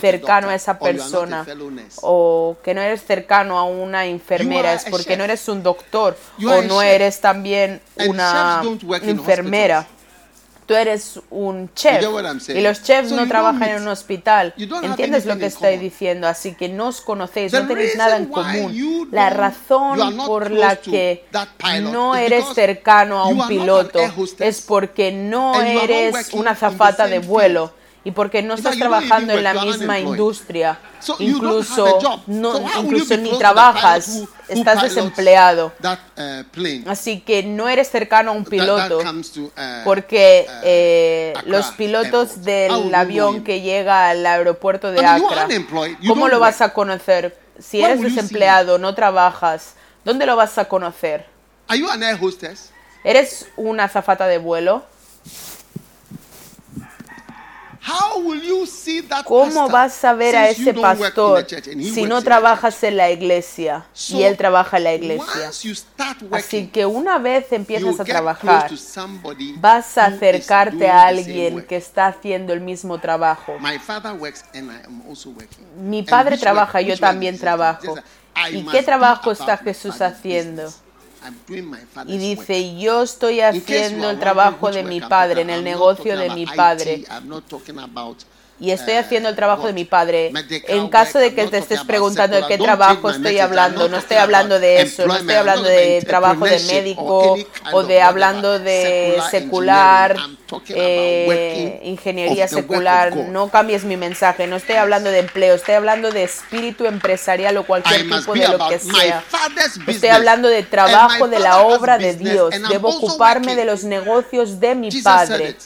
cercano a esa persona o que no eres cercano a una enfermera es porque no eres un doctor o no eres también una enfermera tú eres un chef y los chefs no trabajan en un hospital. ¿Entiendes lo que estoy diciendo? Así que no os conocéis, no tenéis nada en común. La razón por la que no eres cercano a un piloto es porque no eres una zafata de vuelo y porque no estás trabajando en la misma industria, incluso, no, incluso ni trabajas, estás desempleado. Uh, Así que no eres cercano a un piloto, uh, porque uh, eh, los pilotos del avión que llega al aeropuerto de Accra, ¿cómo lo vas a conocer? Si eres desempleado, no trabajas, ¿dónde lo vas a conocer? ¿Eres una azafata de vuelo? ¿Cómo vas a ver a ese pastor si no trabajas en la iglesia y él trabaja en la iglesia? Así que una vez empiezas a trabajar, vas a acercarte a alguien que está haciendo el mismo trabajo. Mi padre trabaja, yo también trabajo. ¿Y qué trabajo está Jesús haciendo? Y dice, yo estoy haciendo el trabajo de mi padre, en el negocio de mi padre y estoy haciendo el trabajo de mi padre. En caso de que te estés preguntando de qué trabajo estoy hablando, no estoy hablando de eso, no estoy hablando de trabajo de médico o de hablando de secular, eh, ingeniería secular. No cambies mi mensaje, no estoy hablando de empleo, estoy hablando de espíritu empresarial o cualquier tipo de lo que sea. Estoy hablando de trabajo de la obra de Dios. Debo ocuparme de los negocios de mi padre.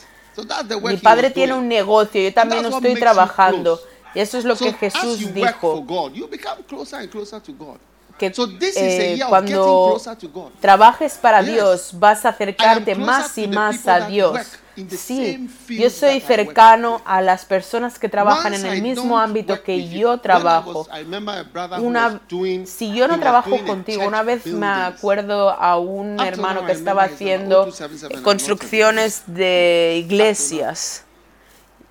Mi padre tiene un negocio, yo también estoy trabajando. Y eso es lo que Jesús dijo. Que eh, cuando trabajes para Dios vas a acercarte más y más a Dios. Sí, yo soy cercano a las personas que trabajan en el mismo ámbito que yo trabajo. Una, si yo no trabajo contigo, una vez me acuerdo a un hermano que estaba haciendo construcciones de iglesias.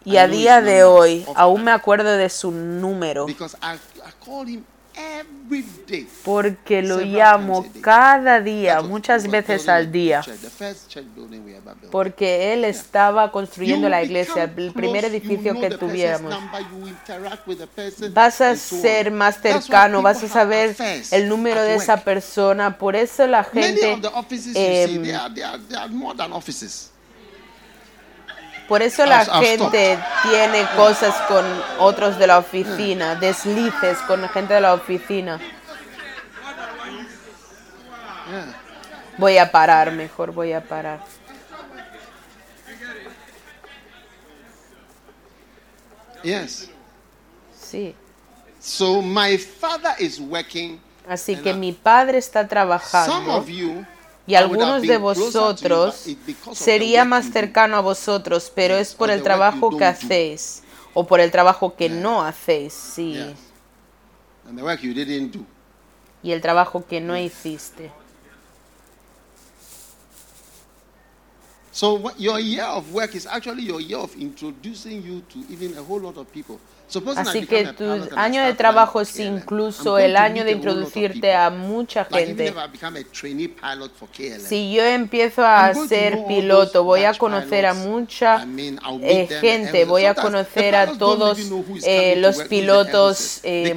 Y a día de hoy aún me acuerdo de su número porque lo llamo cada día, muchas veces al día, porque él estaba construyendo la iglesia, el primer edificio que tuviéramos. Vas a ser más cercano, vas a saber el número de esa persona, por eso la gente... Por eso la gente tiene cosas con otros de la oficina, deslices con gente de la oficina. Voy a parar, mejor voy a parar. Yes. Sí. So my father is working. Así que mi padre está trabajando y algunos de vosotros sería más cercano a vosotros, pero es por el trabajo que hacéis o por el trabajo que no hacéis, sí. Y el trabajo que no hiciste. So your year of work is actually your year of introducing you to even a whole lot of people. Así que tu año de trabajo es incluso el año de introducirte a mucha gente. Si yo empiezo a ser piloto, voy a conocer a mucha eh, gente, voy a conocer a todos eh, los pilotos eh,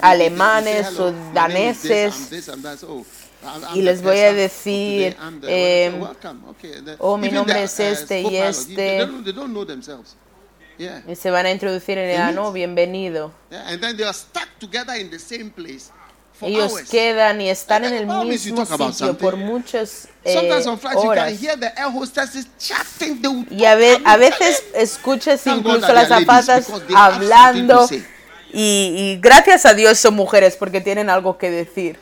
alemanes o daneses y les voy a decir, eh, oh, mi nombre es este y este. Y se van a introducir en el ano, bienvenido. Ellos quedan y están en el mismo sitio por muchas eh, horas. Y a, a veces escuchas incluso las zapatas hablando. Y, y gracias a Dios son mujeres porque tienen algo que decir.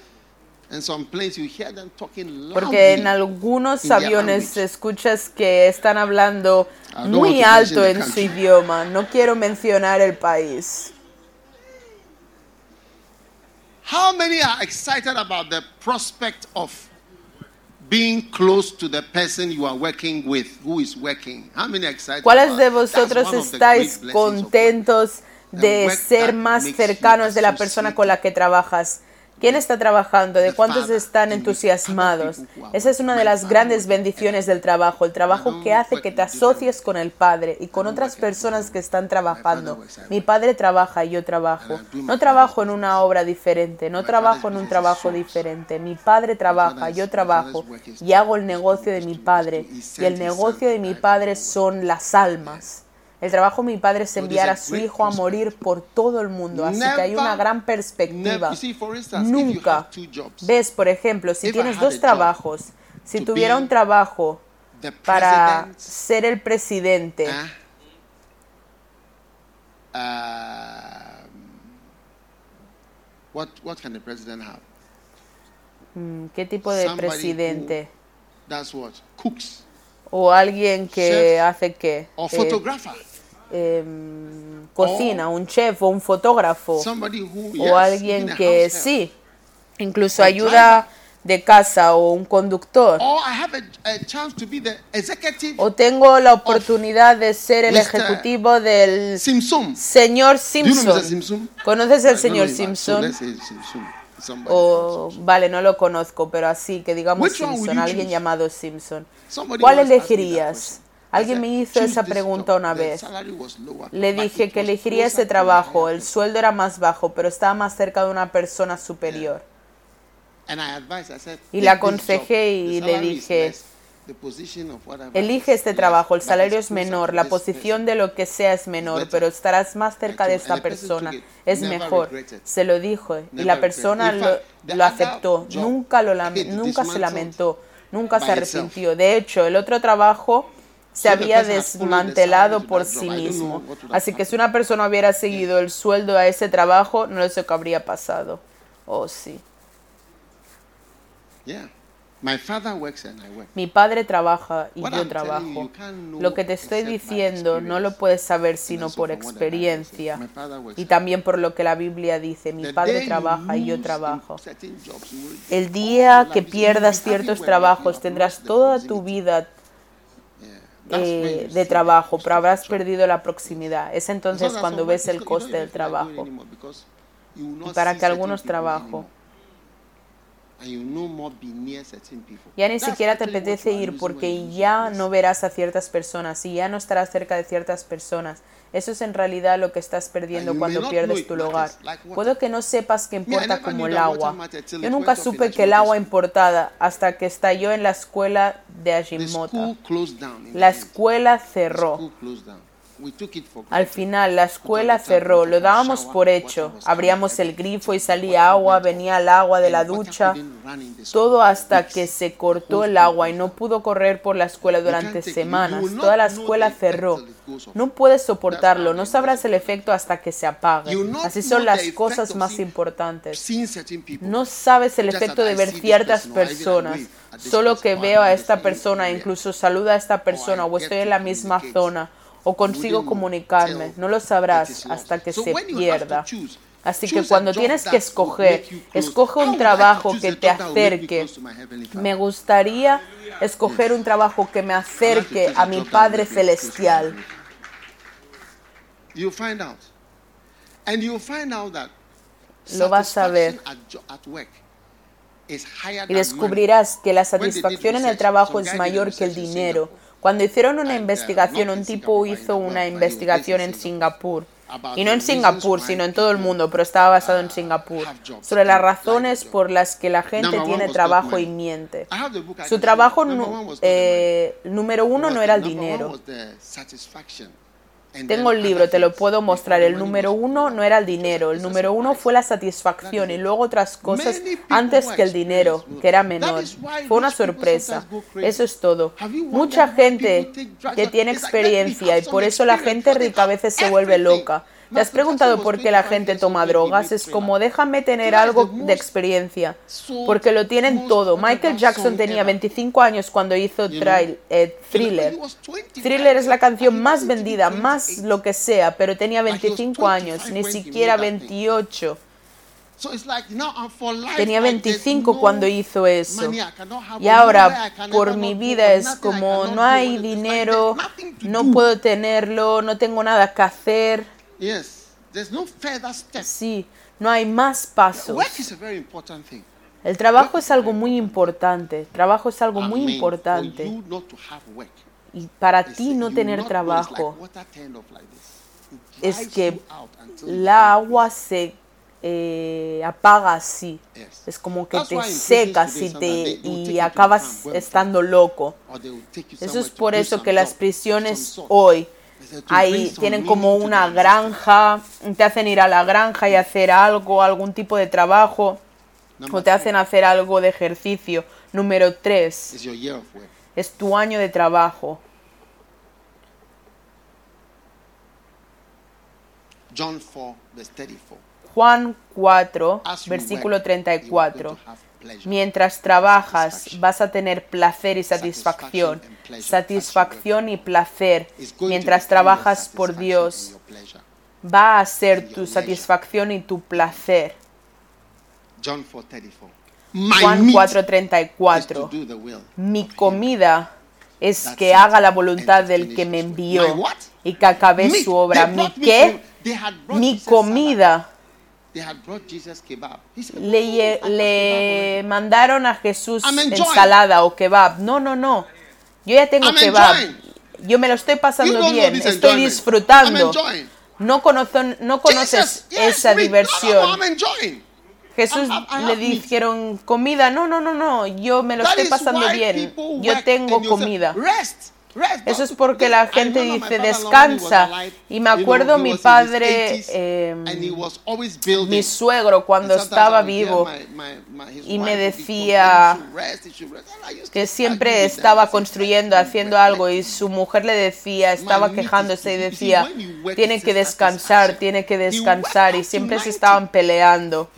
Porque en algunos aviones escuchas que están hablando muy alto en su idioma. No quiero mencionar el país. How many are excited about the prospect of being close to the person you are working with, who is working? How many are excited? ¿Cuáles de vosotros estáis contentos de ser más cercanos de la persona con la que trabajas? ¿Quién está trabajando? ¿De cuántos están entusiasmados? Esa es una de las grandes bendiciones del trabajo, el trabajo que hace que te asocies con el Padre y con otras personas que están trabajando. Mi Padre trabaja y yo trabajo. No trabajo en una obra diferente, no trabajo en un trabajo diferente. Mi Padre trabaja, yo trabajo y hago el negocio de mi Padre. Y el negocio de mi Padre son las almas. El trabajo de mi padre es enviar a su hijo a morir por todo el mundo, así que hay una gran perspectiva. Nunca. ves, por ejemplo, si tienes dos trabajos, si tuviera un trabajo para ser el presidente, ¿Qué tipo de presidente? O alguien que hace qué? Eh, cocina, un chef o un fotógrafo. o alguien que sí, incluso ayuda de casa o un conductor. O tengo la oportunidad de ser el ejecutivo del señor Simpson. ¿Conoces al señor Simpson? O, vale, no lo conozco, pero así, que digamos Simpson, alguien llamado Simpson. ¿Cuál elegirías? Alguien me hizo esa pregunta una vez. Le dije que elegiría ese trabajo. El sueldo era más bajo, pero estaba más cerca de una persona superior. Y le aconsejé y le dije, elige este trabajo, el salario es menor, la posición de lo que sea es menor, pero estarás más cerca de esta persona, es mejor. Se lo dijo. Y la persona lo, aceptó, nunca, lo, nunca se lamentó, nunca se arrepintió. De hecho, el otro trabajo se había desmantelado por sí mismo. Así que si una persona hubiera seguido el sueldo a ese trabajo, no sé qué habría pasado. Oh, sí. Mi padre trabaja y yo trabajo. Lo que te estoy diciendo no lo puedes saber sino por experiencia y también por lo que la Biblia dice. Mi padre trabaja y yo trabajo. El día que pierdas ciertos trabajos tendrás toda tu vida eh, de trabajo, pero habrás perdido la proximidad. Es entonces cuando ves el coste del trabajo. Y para que algunos trabajo ya ni siquiera te apetece ir porque ya no verás a ciertas personas y ya no estarás cerca de ciertas personas. Eso es en realidad lo que estás perdiendo cuando pierdes tu lugar. Puedo que no sepas que importa como el agua. Yo nunca supe que el agua importaba hasta que estalló en la escuela de Ajimota. La escuela cerró. Al final la escuela cerró, lo dábamos por hecho. Abríamos el grifo y salía agua, venía el agua de la ducha, todo hasta que se cortó el agua y no pudo correr por la escuela durante semanas. Toda la escuela cerró. No puedes soportarlo, no sabrás el efecto hasta que se apague. Así son las cosas más importantes. No sabes el efecto de ver ciertas personas. Solo que veo a esta persona, incluso saluda a esta persona o estoy en la misma zona o consigo comunicarme. No lo sabrás hasta que se pierda. Así que cuando tienes que escoger, escoge un trabajo que te acerque. Me gustaría escoger un trabajo que me acerque a mi Padre Celestial. Lo vas a ver. Y descubrirás que la satisfacción en el trabajo es mayor que el dinero cuando hicieron una investigación, un tipo hizo una investigación en Singapur. Y no en Singapur, sino en todo el mundo, pero estaba basado en Singapur, sobre las razones por las que la gente tiene trabajo y miente. Su trabajo eh, número uno no era el dinero. Tengo el libro, te lo puedo mostrar. El número uno no era el dinero, el número uno fue la satisfacción y luego otras cosas antes que el dinero, que era menor. Fue una sorpresa. Eso es todo. Mucha gente que tiene experiencia y por eso la gente rica a veces se vuelve loca. ¿Te has preguntado por qué la gente toma drogas? Es como déjame tener algo de experiencia, porque lo tienen todo. Michael Jackson tenía 25 años cuando hizo eh, Thriller. Thriller es la canción más vendida, más lo que sea, pero tenía 25 años, ni siquiera 28. Tenía 25 cuando hizo eso. Y ahora por mi vida es como no hay dinero, no puedo tenerlo, no tengo nada que hacer. Sí, no hay más pasos. El trabajo es algo muy importante. trabajo es algo muy importante. Y para ti no tener trabajo es que la agua se eh, apaga así. Es como que te secas y, te, y acabas estando loco. Eso es por eso que las prisiones hoy ahí tienen como una granja, te hacen ir a la granja y hacer algo, algún tipo de trabajo, o te hacen hacer algo de ejercicio. Número 3 es tu año de trabajo. Juan 4, versículo 34. Mientras trabajas vas a tener placer y satisfacción, satisfacción y placer. Mientras trabajas por Dios, va a ser tu satisfacción y tu placer. Juan 4:34. Mi comida es que haga la voluntad del que me envió y que acabe su obra. ¿Mi qué? Mi comida. Le, le mandaron a Jesús ensalada o kebab. No, no, no. Yo ya tengo kebab. Yo me lo estoy pasando bien. Estoy disfrutando. No, no conoces esa diversión. Jesús le dijeron comida. No, no, no, no. Yo me lo estoy pasando bien. Yo tengo comida. Eso es porque la gente dice descansa. Y me acuerdo mi padre, em, mi suegro, cuando estaba vivo, y me decía que siempre estaba construyendo, haciendo algo, y su mujer le decía, estaba quejándose y decía, tiene que descansar, tiene que descansar, y siempre se estaban peleando.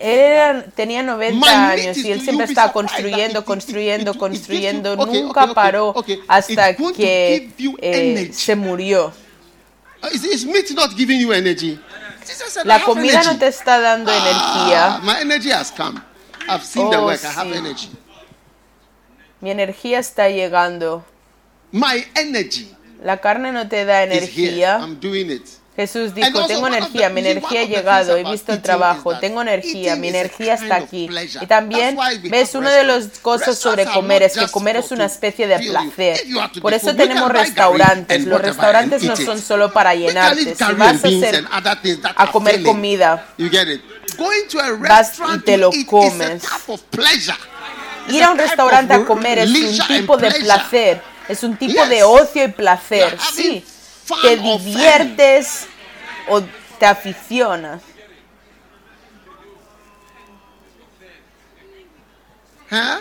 Él tenía 90 años y él siempre estaba construyendo, construyendo construyendo, construyendo, nunca paró hasta que eh, se murió. Uh, La comida no te está dando ah, energía. Oh, Mi energía está llegando. La carne no te da energía. Jesús dijo, tengo energía, mi energía ha llegado, he visto el trabajo, tengo energía, mi energía está aquí. Y también, ves, una de las cosas sobre comer es que comer es una especie de placer. Por eso tenemos restaurantes. Los restaurantes no son solo para llenarte. Si vas a, hacer, a comer comida, vas y te lo comes. Ir a un restaurante a comer es un tipo de placer, es un tipo de ocio y placer, sí te diviertes o te aficionas. Huh?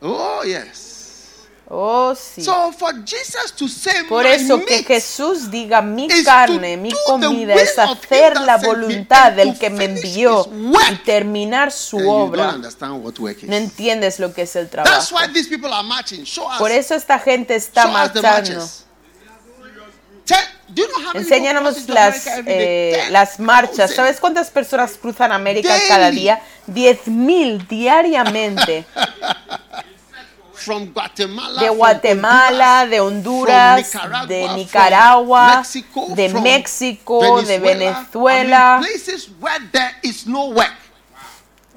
Oh, yes. Oh, sí. So for Jesus to say, Por eso que Jesús diga mi carne, mi comida es hacer la voluntad del que me envió y terminar su obra. No entiendes lo que es el trabajo. Por eso esta gente está marchando. Enséñanos las, eh, las marchas. ¿Sabes cuántas personas cruzan América cada día? 10.000 diariamente. de Guatemala, de Honduras, de Nicaragua, de México, de Venezuela.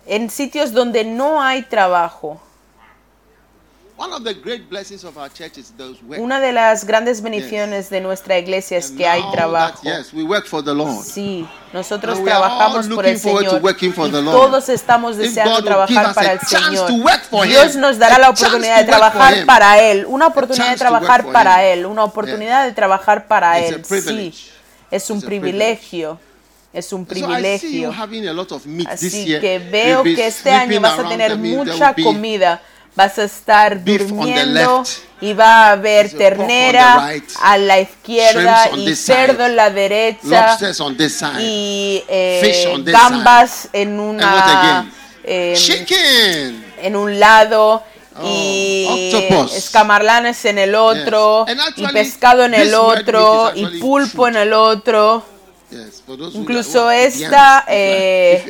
En sitios donde no hay trabajo. Una de las grandes bendiciones de nuestra iglesia es que hay trabajo. Sí, nosotros trabajamos por el Señor y todos estamos deseando trabajar para el Señor. Dios nos dará la oportunidad de trabajar para Él, una oportunidad de trabajar para Él, una oportunidad de trabajar para Él. Sí, es un privilegio. Es un privilegio. Así que veo que este año vas a tener mucha comida vas a estar durmiendo y va a haber ternera a la izquierda y cerdo en la derecha y eh, gambas en una em, en un lado oh, y escamarlanes en el otro y pescado en el otro y pulpo en el otro. Yes, Incluso who esta, eh.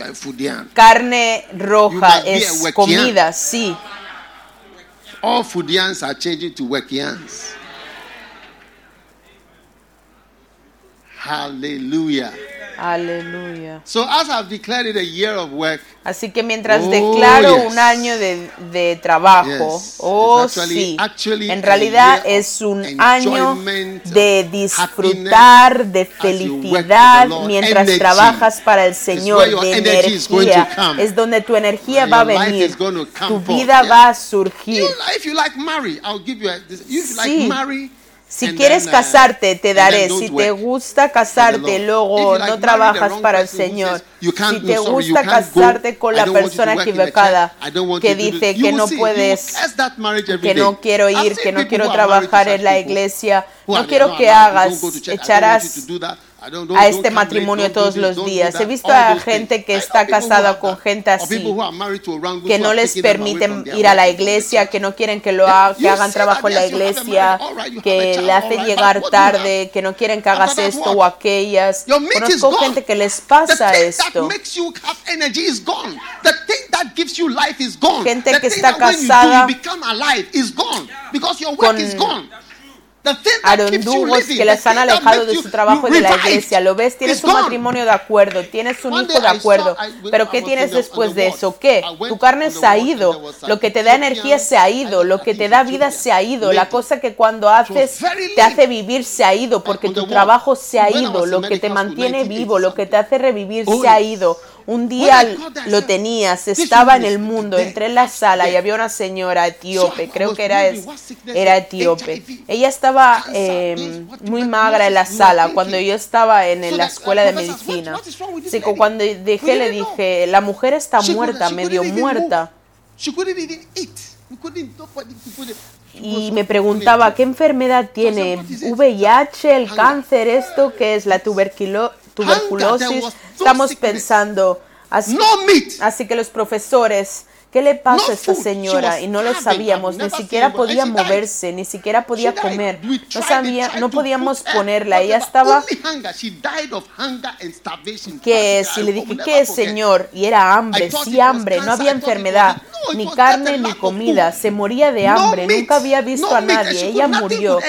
Carne roja a es comida, sí. All Fudians are changing to Wekians. Hallelujah. Aleluya. So as I've declared it a year of work, Así que mientras Oh, declaro yes. un año de, de trabajo, Yes. oh actually- sí, actually en realidad es un año de disfrutar, de felicidad mientras Energy trabajas para el Señor, de energía. Es donde tu energía va a venir, tu vida Yeah. va a surgir. you, if you like marry, I'll give you a, if you Sí. like marry. Si quieres uh, casarte, te daré. Si te gusta casarte, luego no trabajas para el Señor. says, "You can't- Si te gusta casarte con la persona equivocada, que dice this." que no puedes, que no quiero ir, que no quiero trabajar en la iglesia, no quiero que hagas, echarás a este matrimonio todos los días. He visto a gente que está casada con gente así, que no les permiten ir a la iglesia, que no quieren que lo Yeah, haga, que hagan trabajo en la iglesia, que le all hace right, llegar tarde, que no quieren que hagas esto o aquellas. Conozco gente que les pasa esto. Gente que está casada con arondugos que las han alejado de su trabajo y de la iglesia. Lo ves, tienes un matrimonio de acuerdo, tienes un hijo de acuerdo, pero ¿qué tienes después de eso? ¿Qué? Tu carne se ha ido, lo que te da energía se ha ido, lo que te da vida se ha ido, la cosa que cuando haces te hace vivir se ha ido, porque tu trabajo se ha ido, lo que te mantiene vivo, lo que te hace revivir se ha ido. Un día lo tenías, estaba en el mundo, entré en la sala y había una señora etíope, creo que era, era etíope. Ella estaba eh, muy magra en la sala cuando yo estaba en la escuela de medicina. Así que cuando dejé le dije, la mujer está muerta, medio muerta. Y me preguntaba, ¿qué enfermedad tiene? ¿VIH, el cáncer, esto que es la tuberculo- tuberculosis? Estamos pensando, así, así que los profesores, ¿qué le pasa a esta señora? Y no lo sabíamos, ni siquiera podía moverse, ni siquiera podía comer. No sabía, no podíamos ponerla, ella estaba... Only hunger. She died of hunger and starvation. ¿Qué es? Y le dije, ¿qué es, Señor? Y era hambre, sí hambre, no había enfermedad, ni carne ni comida, se moría de hambre, nunca había visto a nadie, ella murió.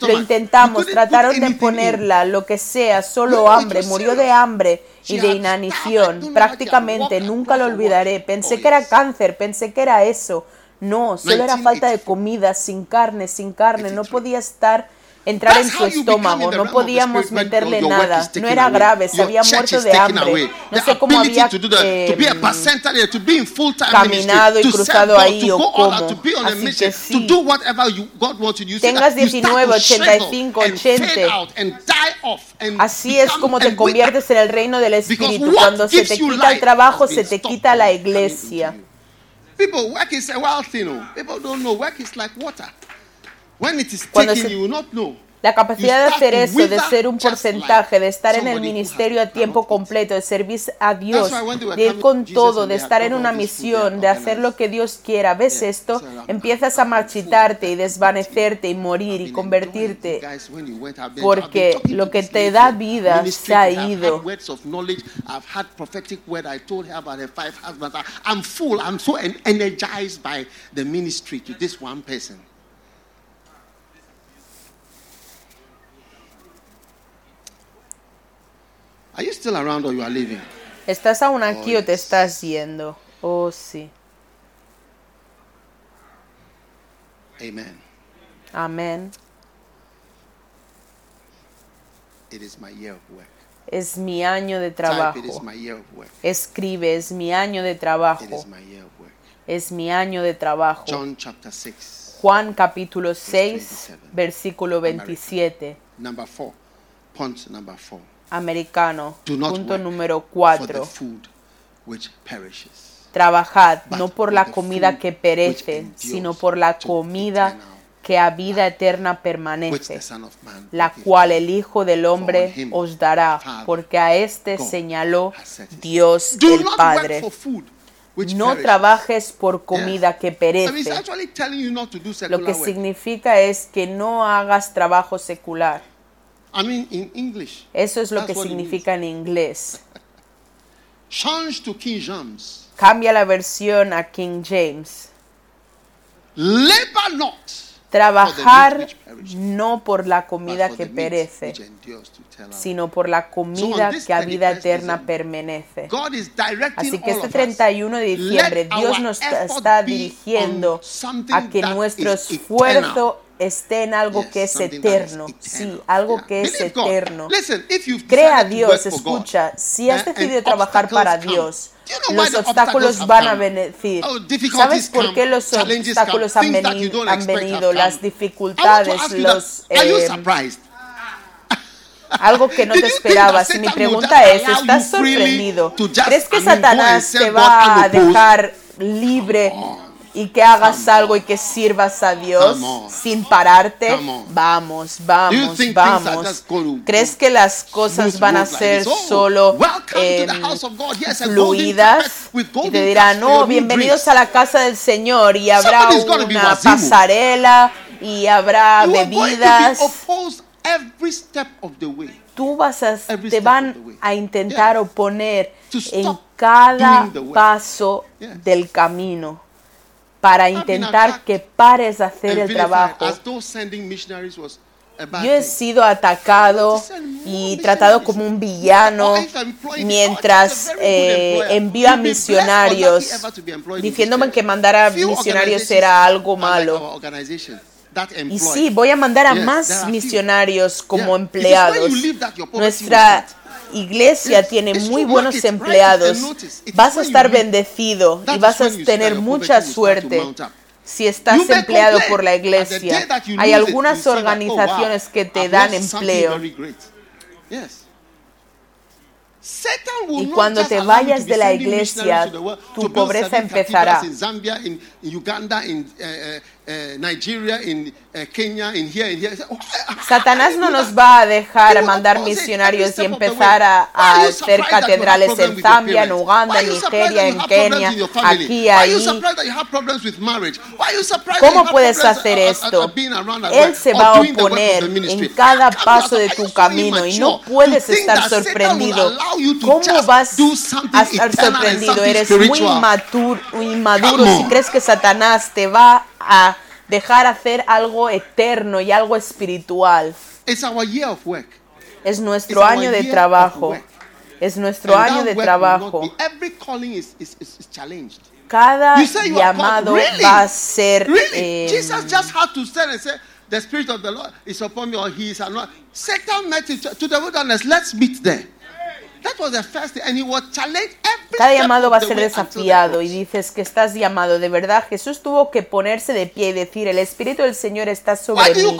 Lo intentamos, trataron de ponerla, lo que sea, solo hambre, murió de hambre y de inanición, prácticamente, nunca lo olvidaré. Pensé que era cáncer, pensé que era eso. No, solo era falta de comida, sin carne, sin carne, no podía estar entrar en su estómago, no podíamos meterle nada, no era grave, se había muerto de hambre, no sé cómo había eh, caminado y cruzado ahí o cómo, así que sí. Tengas 19, 85, 80, así es como te conviertes en el reino del Espíritu, cuando se te quita el trabajo, se te quita la iglesia. People, work is a wild thing. oh. People don't know. Work is like water. Cuando se-. La capacidad de hacer eso, de ser un porcentaje, de estar en el ministerio a tiempo completo, de servir a Dios, de ir con todo, de estar en una misión, de hacer lo que Dios quiera. ¿Ves esto? Empiezas a marchitarte y desvanecerte y morir y convertirte. Porque lo que te da vida se ha ido. I'm full. I'm so en- energized by the ministry to this one person. Are you still around or you are leaving? ¿Estás aún aquí o te yes. estás yendo? Oh, sí. Amen. Amén. It is my year of work. Es mi año de Type, it is trabajo. my year of work. Escribe, es mi año de It trabajo. is my year of work. Es mi año de trabajo. John chapter 6. Juan capítulo 6, 27. versículo 27. Number 4. Point number 4. Americano. Punto número for the 4. food which perishes. Trabajad no por la comida que perece, sino por la comida que a vida eterna permanece, la cual el Hijo del Hombre os dará, porque a este God señaló Dios el Padre. No trabajes por comida que perece. Lo que significa es que no hagas trabajo secular. I mean, in English. Eso es lo That's que significa en inglés. Change to King James. Cambia la versión a King James. Labor not. Trabajar no por la comida que perece, sino por la comida que a vida 31st eterna permanece. God is directing Así que este of us. 31 de diciembre Dios nos está dirigiendo a que nuestro esfuerzo esté en algo que es eterno. Sí, algo que es eterno. Crea a Dios, escucha, si has decidido trabajar para Dios, los obstáculos van a venir. Oh, ¿Sabes por qué los obstáculos han venido? Han venido las dificultades, los... Eh, algo que no te esperabas. Y mi pregunta es, ¿estás sorprendido? ¿Crees que Satanás te va a dejar libre y que hagas algo y que sirvas a Dios sin pararte? Vamos, vamos, vamos. ¿Crees que las cosas van a ser? Oh, solo em, fluidas? Y te dirán, no, bienvenidos drinks." a la casa del Señor y habrá una pasarela y habrá bebidas. tú vas a, te van a intentar oponer en cada paso del camino para intentar que pares de hacer el trabajo. Yo he sido atacado y tratado como un villano mientras eh, envío a misionarios diciéndome que mandar a misionarios era algo malo. Y sí, voy a mandar a más misionarios como empleados. Nuestra. Iglesia tiene muy buenos empleados. Vas a estar bendecido y vas a see tener mucha suerte si estás empleado por la iglesia. Hay algunas oh, organizaciones que te dan empleo. Y cuando te vayas de la iglesia, tu pobreza empezará. Uh, Nigeria, in uh, Kenya, in here, in here. Oh, I- I- Satanás no do nos va a dejar mandar it misionarios y empezar a, hacer catedrales en Zambia, en? Uganda, en Nigeria, en Kenia, aquí, ahí. ¿Cómo puedes hacer uh, uh, esto? uh, at Él se va a oponer en cada paso de tu camino y no puedes estar sorprendido. ¿Cómo vas a estar sorprendido? Eres muy inmaduro si crees que Satanás te va a dejar hacer algo eterno y algo espiritual. It's our year of work. Es nuestro It's año de trabajo. Es nuestro And año de trabajo. not every calling is, is, is, challenged. Cada You say you llamado Really? va a ser Really? eh, Jesus just had to stand and say, The Spirit of the Lord is upon me, or He is anointed. Satan met him to the wilderness. Let's meet there. Cada llamado va a ser desafiado y dices que estás llamado. De verdad, Jesús tuvo que ponerse de pie y decir, el Espíritu del Señor está sobre mí.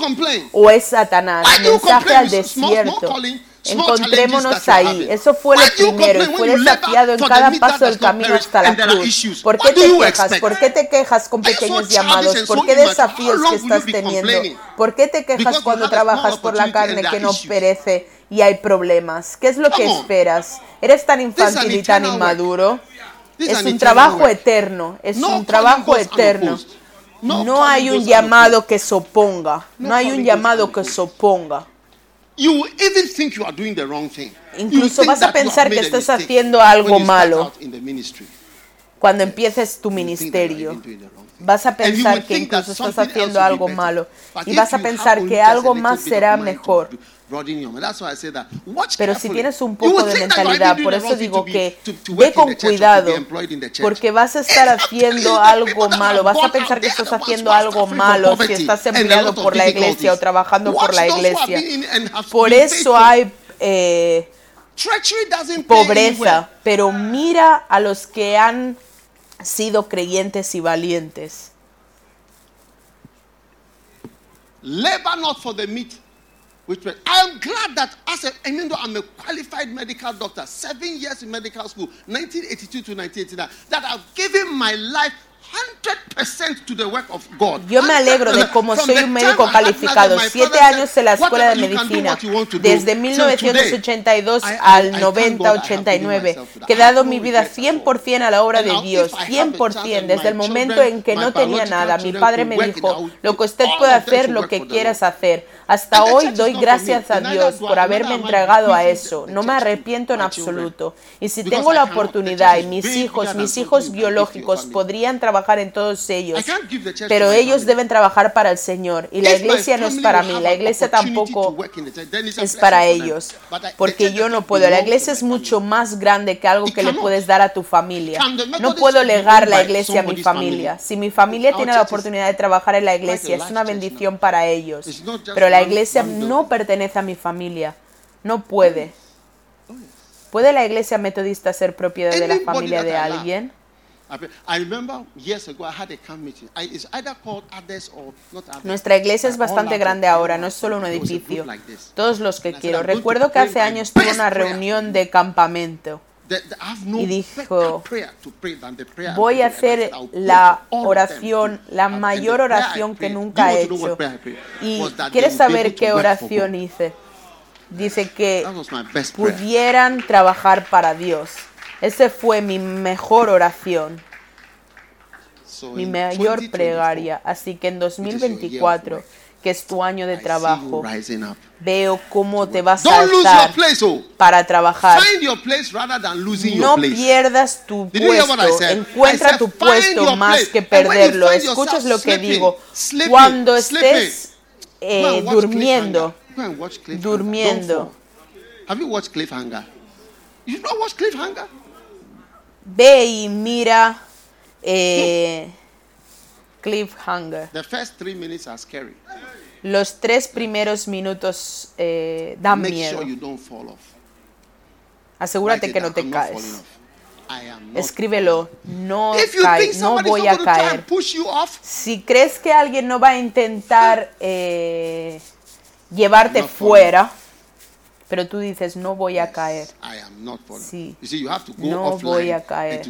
O es Satanás. Mensaje al desierto. Encontrémonos ahí. Eso fue lo primero y fue desafiado en cada paso del camino hasta la cruz. ¿Por qué te quejas? ¿Por qué te quejas con pequeños llamados? ¿Por qué desafíos que estás teniendo? ¿Por qué te quejas cuando trabajas por la carne que no perece y hay problemas? ¿Qué es lo que esperas? ¿Eres tan an infantil y tan inmaduro? Es un trabajo eterno, es un trabajo eterno. No hay un llamado que se oponga, No hay un llamado que se oponga. Incluso vas a pensar que estás haciendo algo malo. Cuando empieces tu ministerio, vas a pensar que incluso estás haciendo algo malo y vas a pensar que algo más será mejor. Pero si tienes un poco de mentalidad, por eso digo que ve con cuidado, porque vas a estar haciendo algo malo, vas a pensar que estás haciendo algo malo si estás empleado por la iglesia o trabajando por la iglesia. Por eso hay eh, pobreza, pero mira a los que han sido creyentes y valientes. Labor not for the meat. Which I am glad that as a, even though I'm a qualified medical doctor, seven years in medical school, 1982 to 1989, that I've given my life Yo me alegro de cómo soy un médico calificado. Siete años en la escuela de medicina, desde 1982 al 90-89, que he dado mi vida 100% a la obra de Dios, 100%, desde el momento en que no tenía nada. Mi padre me dijo, lo que usted puede hacer, lo que quieras hacer. Hasta hoy doy gracias a Dios por haberme entregado a eso. No me arrepiento en absoluto. Y si tengo la oportunidad y mis hijos, mis hijos biológicos podrían trabajar en todos ellos, pero ellos deben trabajar para el Señor. Y la iglesia no es para mí, la iglesia tampoco es para ellos, porque yo no puedo. La iglesia es mucho más grande que algo que le puedes dar a tu familia. No puedo legar la iglesia a mi familia. Si mi familia tiene la oportunidad de trabajar en la iglesia, es una bendición para ellos. Pero la iglesia no pertenece a mi familia. No puede. ¿Puede la iglesia metodista ser propiedad de la familia de alguien? Nuestra iglesia es bastante grande ahora, no es solo un edificio. Todos los que quiero. Recuerdo que hace años tuve una reunión de campamento y dijo, voy a hacer la oración, la mayor oración que nunca he hecho. ¿Y quieres saber qué oración hice? Dice que pudieran trabajar para Dios. Esa fue mi mejor oración, mi mayor plegaria. Así que en 2024 que es tu año de trabajo. Veo cómo te vas a alzar oh. para trabajar. No pierdas tu puesto. Encuentra tu puesto más que perderlo. Escuchas lo que digo. Cuando estés eh, durmiendo, durmiendo. Ve y mira eh, Cliffhanger. The first three minutes are scary. Los tres primeros minutos eh, dan miedo. Asegúrate que no te caes. Escríbelo, no, cae, no voy a caer. Si crees que alguien no va a intentar eh, llevarte fuera, pero tú dices, no voy a caer. Sí, no voy a caer.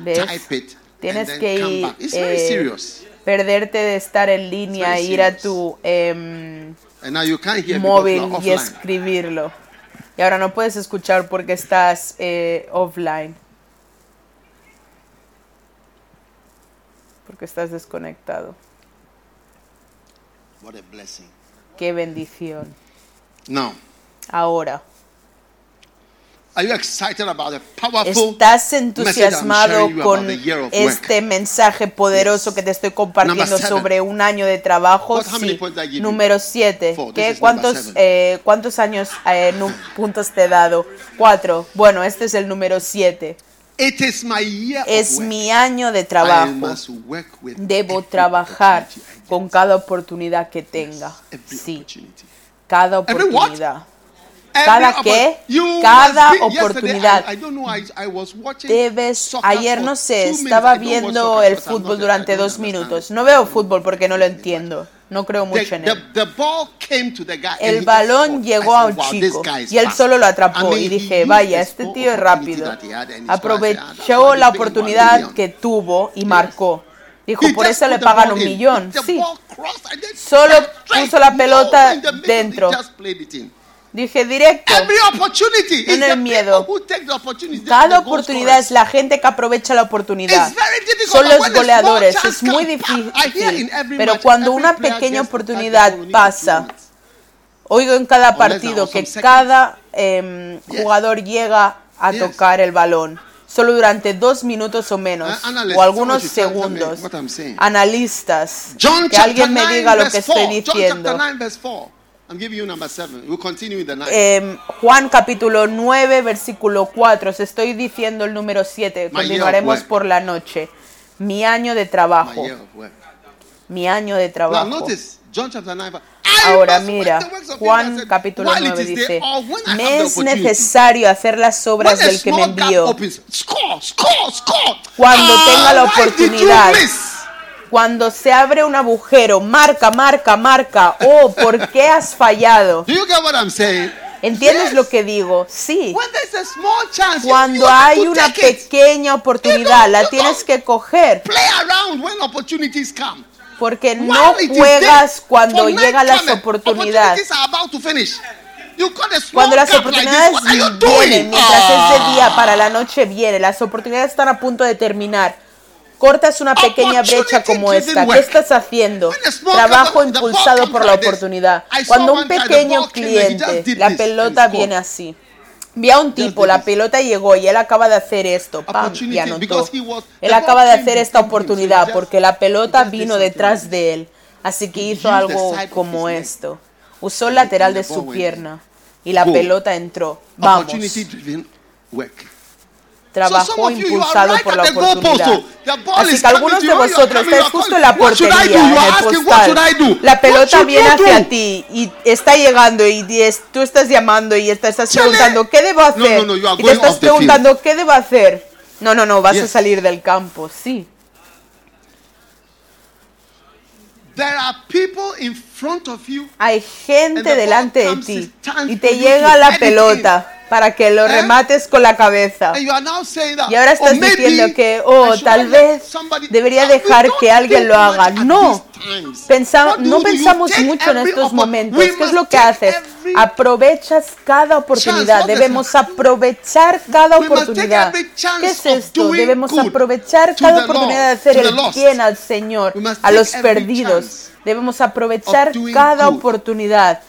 ¿Ves? Tienes que ir, eh, perderte de estar en línea, ir a tu em, móvil y escribirlo. Y ahora no puedes escuchar porque estás eh, offline. Porque estás desconectado. Qué bendición. No. Ahora. ¿Estás entusiasmado con este mensaje poderoso que te estoy compartiendo sobre un año de trabajo? Sí. Número 7. ¿Cuántos, eh, ¿Cuántos años eh, puntos te he dado? Cuatro. Bueno, este es el número 7. Es mi año de trabajo. Debo trabajar con cada oportunidad que tenga. Sí. Cada oportunidad cada que, cada oportunidad. Debes, ayer no sé, estaba viendo el fútbol durante dos minutos. No veo fútbol porque no lo entiendo. No creo mucho en él. El balón llegó a un chico y él solo lo atrapó y dije, vaya, este tío es rápido. Aprovechó la oportunidad que tuvo y marcó. Dijo, por eso le pagan un millón. Sí. Solo puso la pelota dentro. Dije directo. En el miedo. Cada oportunidad es la gente que aprovecha la oportunidad. Son los goleadores. Es muy difícil. Pero cuando una pequeña oportunidad pasa, oigo en cada partido que cada em, jugador llega a tocar el balón. Solo durante dos minutos o menos, o algunos segundos. Analistas, que alguien me diga lo que estoy diciendo. Eh, Juan capítulo 9, versículo 4. Os estoy diciendo el número 7. Continuaremos por la noche. Mi año de trabajo. Mi año de trabajo. Ahora mira, Juan capítulo 9 dice, me es necesario hacer las obras del que me envió. Cuando tenga la oportunidad cuando se abre un agujero, marca, marca, marca. Oh, ¿por qué has fallado? ¿Entiendes lo que digo? Sí. Cuando hay una pequeña oportunidad, la tienes que coger. Porque no juegas cuando llegan las oportunidades. Cuando las oportunidades vienen, mientras es de día Ah. para la noche viene, las oportunidades están a punto de terminar. Cortas una pequeña brecha como esta. ¿Qué estás haciendo? Trabajo impulsado por la oportunidad. Cuando un pequeño cliente, la pelota viene así. Vi a un tipo, la pelota llegó y él acaba de hacer esto, pam, y anotó. Él acaba de hacer esta oportunidad porque la pelota vino detrás de él. Así que hizo algo como esto. Usó el lateral de su pierna y la pelota entró. Vamos. Are impulsado por la oportunidad. oh. Así que algunos de vosotros estáis justo en la "What should I portería, do?" en el asking, "What should I postal. do?" La pelota viene hacia ti y está llegando y tú estás llamando y te estás preguntando qué debo hacer. y te estás preguntando qué debo hacer. No, no, no, vas a salir del campo, sí. There are people in. Hay gente delante de ti y te llega la pelota para que lo Eh? remates con la cabeza. Y ahora "Oh, estás maybe diciendo que, oh, tal vez let somebody-" debería dejar que alguien lo haga. No, these times. Pensa- What do no pensamos mucho en estos momentos. ¿Qué es lo que haces? Aprovechas cada oportunidad. Debemos aprovechar cada oportunidad. ¿Qué es esto? Debemos aprovechar cada oportunidad de hacer el bien al Señor, a los perdidos. Debemos aprovechar cada oportunidad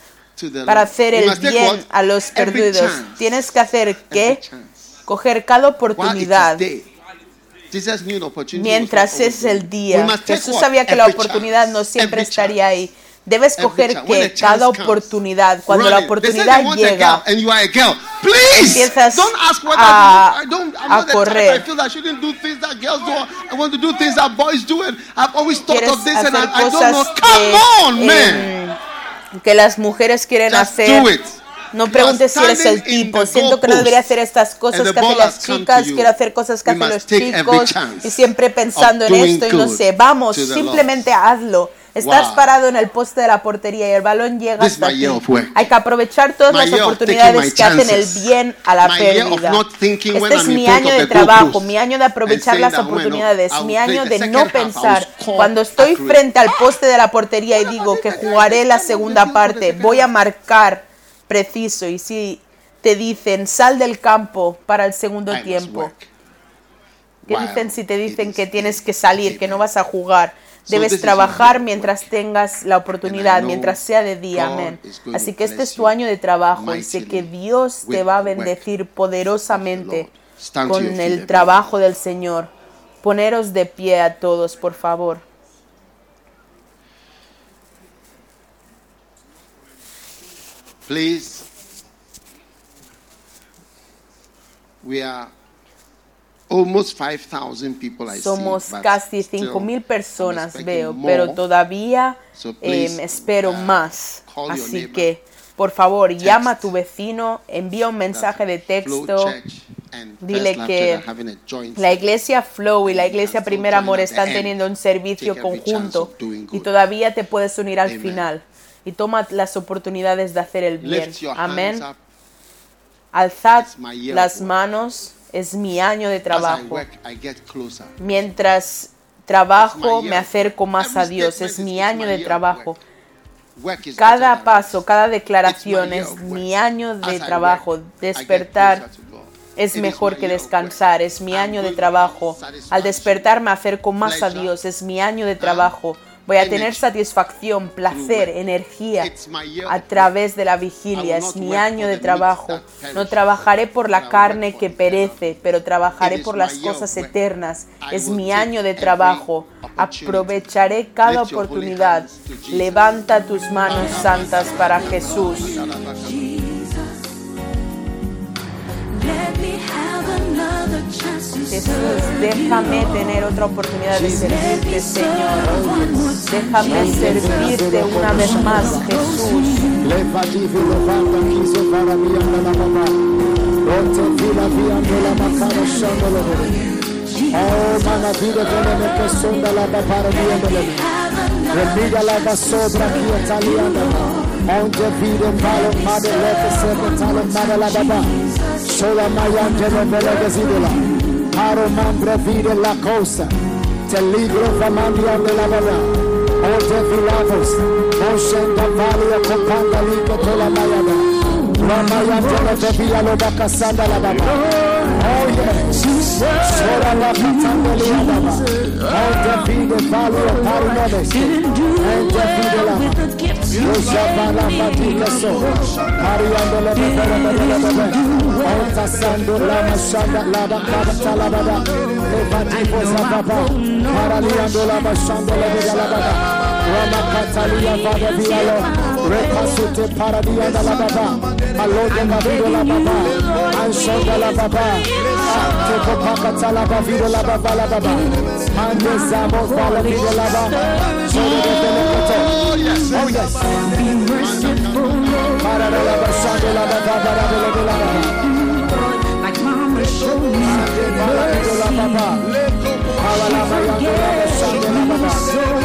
para hacer el bien a los perdidos. Tienes que hacer que coger cada oportunidad. Mientras es el día. Jesús sabía que la oportunidad no siempre estaría ahí. Debes Every coger chance. When que cada oportunidad, cuando la oportunidad llega, Empiezas don't ask whether a- I don't. I'm a correr. I feel I shouldn't do things that girls do. I want to do things that boys do, and I've always thought quieres of this, and hacer I, I don't cosas know. Come on, que, man. que las mujeres quieren Just hacer. No preguntes si eres el tipo. Siento que no debería hacer estas cosas que hacen las chicas. Quiero hacer cosas que hacen los chicos. Y siempre pensando en esto y no sé. Vamos, simplemente hazlo. Estás Wow. parado en el poste de la portería y el balón llega This is hasta ti. Hay que aprovechar todas My las oportunidades que hacen el bien a la My pérdida. Este es mi año de trabajo, mi año de aprovechar las oportunidades, mi año de no pensar. Cuando estoy frente al poste de la portería y digo que jugaré la segunda parte, voy a marcar preciso. Y si te dicen sal del campo para el segundo tiempo. ¿qué dicen si te dicen que tienes que salir, que no vas a jugar? Debes trabajar mientras tengas la oportunidad, mientras sea de día, amén. Así que este es tu año de trabajo y sé que Dios te va a bendecir poderosamente con el trabajo del Señor. Poneros de pie a todos, por favor. Please. We are almost 5,000 people I Somos see, casi still 5.000 I'm personas, veo, more. pero todavía So em, please, espero uh, más. call your Así neighbor. que, por favor, llama a tu vecino, envía un mensaje de texto. Dile que La iglesia Flow y la iglesia And Primer Amor están end. teniendo un servicio conjunto y todavía te puedes unir al final. Y toma las oportunidades de hacer el bien. Amén. Alzad las manos. Es mi año de trabajo. work. Mientras trabajo me acerco más a Dios. Es mi año de trabajo. Cada paso, cada declaración es mi año de trabajo. Despertar es mejor que descansar, es mi año de trabajo. Al despertar me acerco más a Dios, es mi año de trabajo. Voy a tener satisfacción, placer, energía a través de la vigilia. Es mi año de trabajo. No trabajaré por la carne que perece, pero trabajaré por las cosas eternas. Es mi año de trabajo. Aprovecharé cada oportunidad. Levanta tus manos santas para Jesús. Jesús, déjame tener otra oportunidad de servirte, Señor. Déjame servirte una vez más, Jesús. Oh, mana vide vene me que sonda la babara viendo le. Remiga la italiana. Onde vide palo, made leke seke talo, made la baba. Sola mayante no verege zidola. Paro mambre vide la cosa. Te libro famandria de la baba. Onde vilavos. Moshenda valia companda liga tola mayada. Ramayante no bebia lo bakasanda la baba. Oh yes. Sora la katanda la baba. Onde vide valia paro nodes. Onde vide la Ushabala fatika so. Ariando le bebe bebe bebe bebe. Onta sando la mashanda la ba la ba ta la ba da. Le fatiko sa baba. Paraliando la mashanda le bebe la ba da. Rama katalia vade vialo. Recasute paradia da la baba. Alode la vido la baba. Anshonda la baba. Teko pakata la ba vido la baba la baba. Mande zamo vala vido la baba. Solo de telekoto. Oh yes. Oh yes. Be merciful, Lord. Para la baba shanda la baba para la baba la baba. Like mama showed me. Para vido la baba. Para la baba la baba shanda la baba.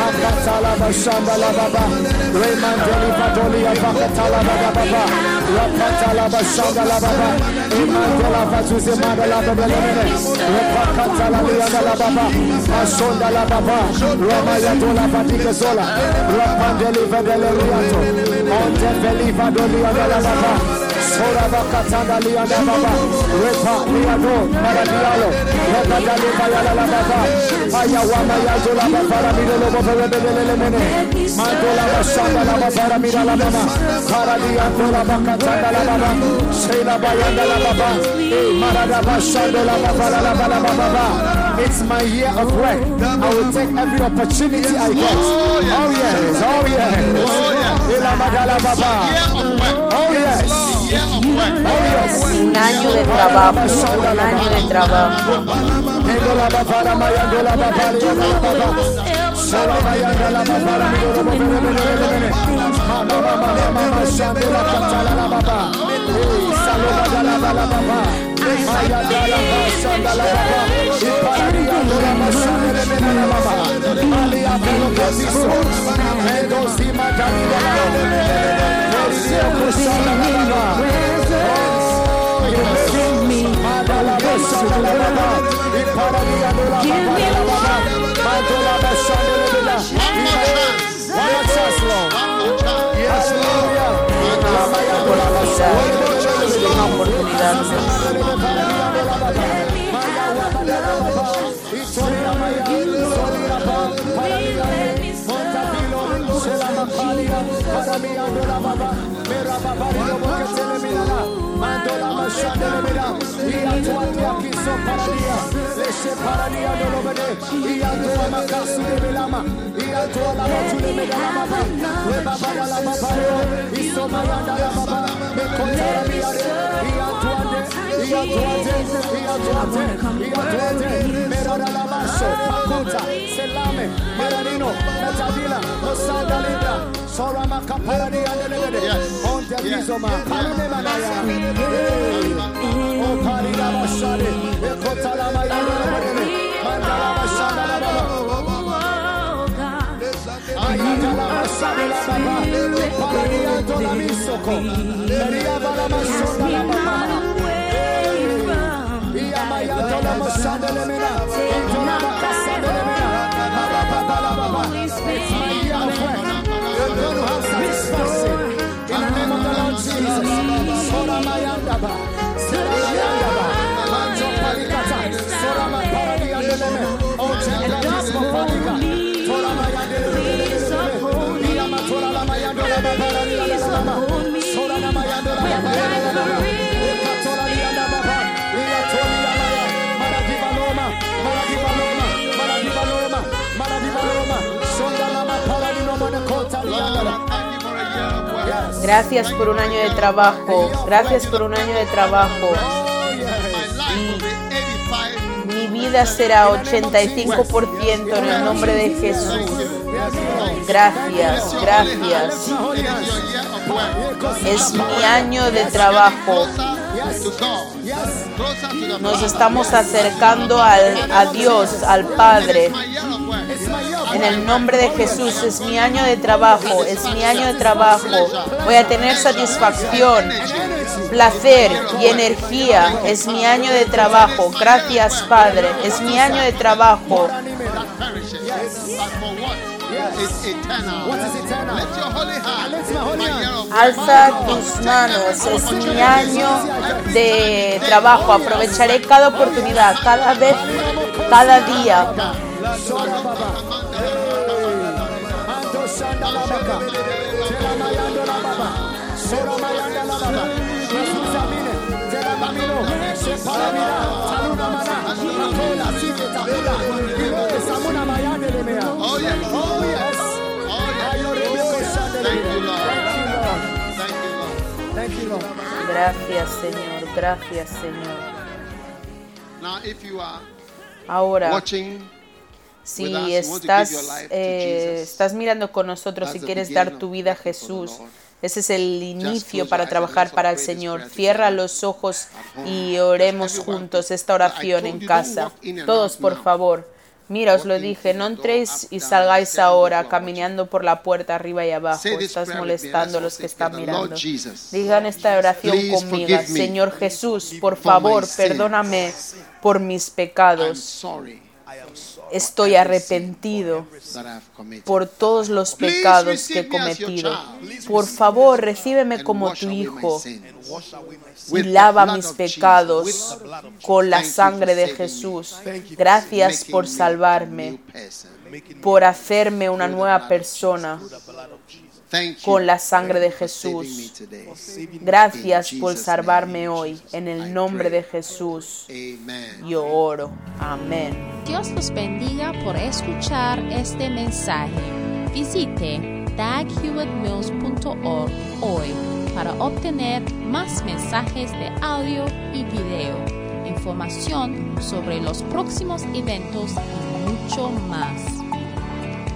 Ande sadu la baba. Sora mayanda la baba para vido la baba. Reso para dia la baba. Makata la bashanda la baba. Remandeli patoli apakata la baba baba. Rapata la bashanda la baba. Imandela fatuze manda la baba lemene. Repakata la lianda la baba. Ashonda la baba. Ramayato la fatiga sola. Rapandeli vedele riato. Onte veli vadoli la baba. Sora bakatanda lianda baba. Repa liado. Maradialo. Repa dali bayala baba. Ayawama yazo baba. Para baba vedele lemene. Mando la bashanda la baba. Mira la baba. Para la bakatanda la baba. Sheila bayanda la baba. Marada bashanda la baba la baba baba. It's my year of work. I will take every opportunity I get. Oh yes, oh yes. Magala baba. Oh yes. Oh yes. Un año de trabajo, un año de trabajo. Give me one. La baba la mayando la baba la baba. Solo mayando la baba la miro lo bebe bebe bebe bebe. Mama mama mama mama shande la katala la baba. Eh, salo la la la la baba. Mayanda la baba shanda la baba. Ipararia la baba shande le mena la baba. Ali apelo kasiso. Endo sima dani la baba. Merio kushanda la baba. Oh, yes. Madala bashanda la baba. Ipararia la baba la baba. Madala bashanda la baba. One more chance, Lord. Yes, Hallelujah. Una oportunidad. Gracias por un año de trabajo. Gracias por un año de trabajo. Mi vida será 85% en el nombre de Jesús. Gracias, gracias. Es mi año de trabajo. Nos estamos acercando al, a Dios, al Padre. En el nombre de Jesús es mi año de trabajo, es mi año de trabajo. Voy a tener satisfacción, placer y energía. Es mi año de trabajo. Gracias Padre, es mi año de trabajo. Alza tus manos, es mi año de trabajo. Aprovecharé cada oportunidad, cada vez, cada día. Oh, yes. Oh, yes. Oh, yes. Thank you, Lord. Thank you, Lord. Gracias Señor, gracias Señor. Now, if you are Ahora, watching, si estás, eh, estás mirando con nosotros y quieres dar tu vida a Jesús, ese es el inicio para trabajar para el Señor. Cierra los ojos y oremos juntos esta oración en casa. Todos, por favor. Mira, os lo dije, no entréis y salgáis ahora caminando por la puerta arriba y abajo. Estás molestando a los que están mirando. Digan esta oración conmigo. Señor Jesús, por favor, perdóname por mis pecados. Estoy arrepentido por todos los pecados que he cometido. Por favor, recíbeme como tu hijo. y lava mis pecados con la sangre de. Jesús. Gracias por salvarme, por hacerme una nueva persona con la sangre de Jesús. Gracias por salvarme hoy. En el nombre de Jesús, yo oro. Amén. Dios los bendiga por escuchar este mensaje. Visite daghewittmills.org hoy para obtener más mensajes de audio y video, información sobre los próximos eventos y mucho más.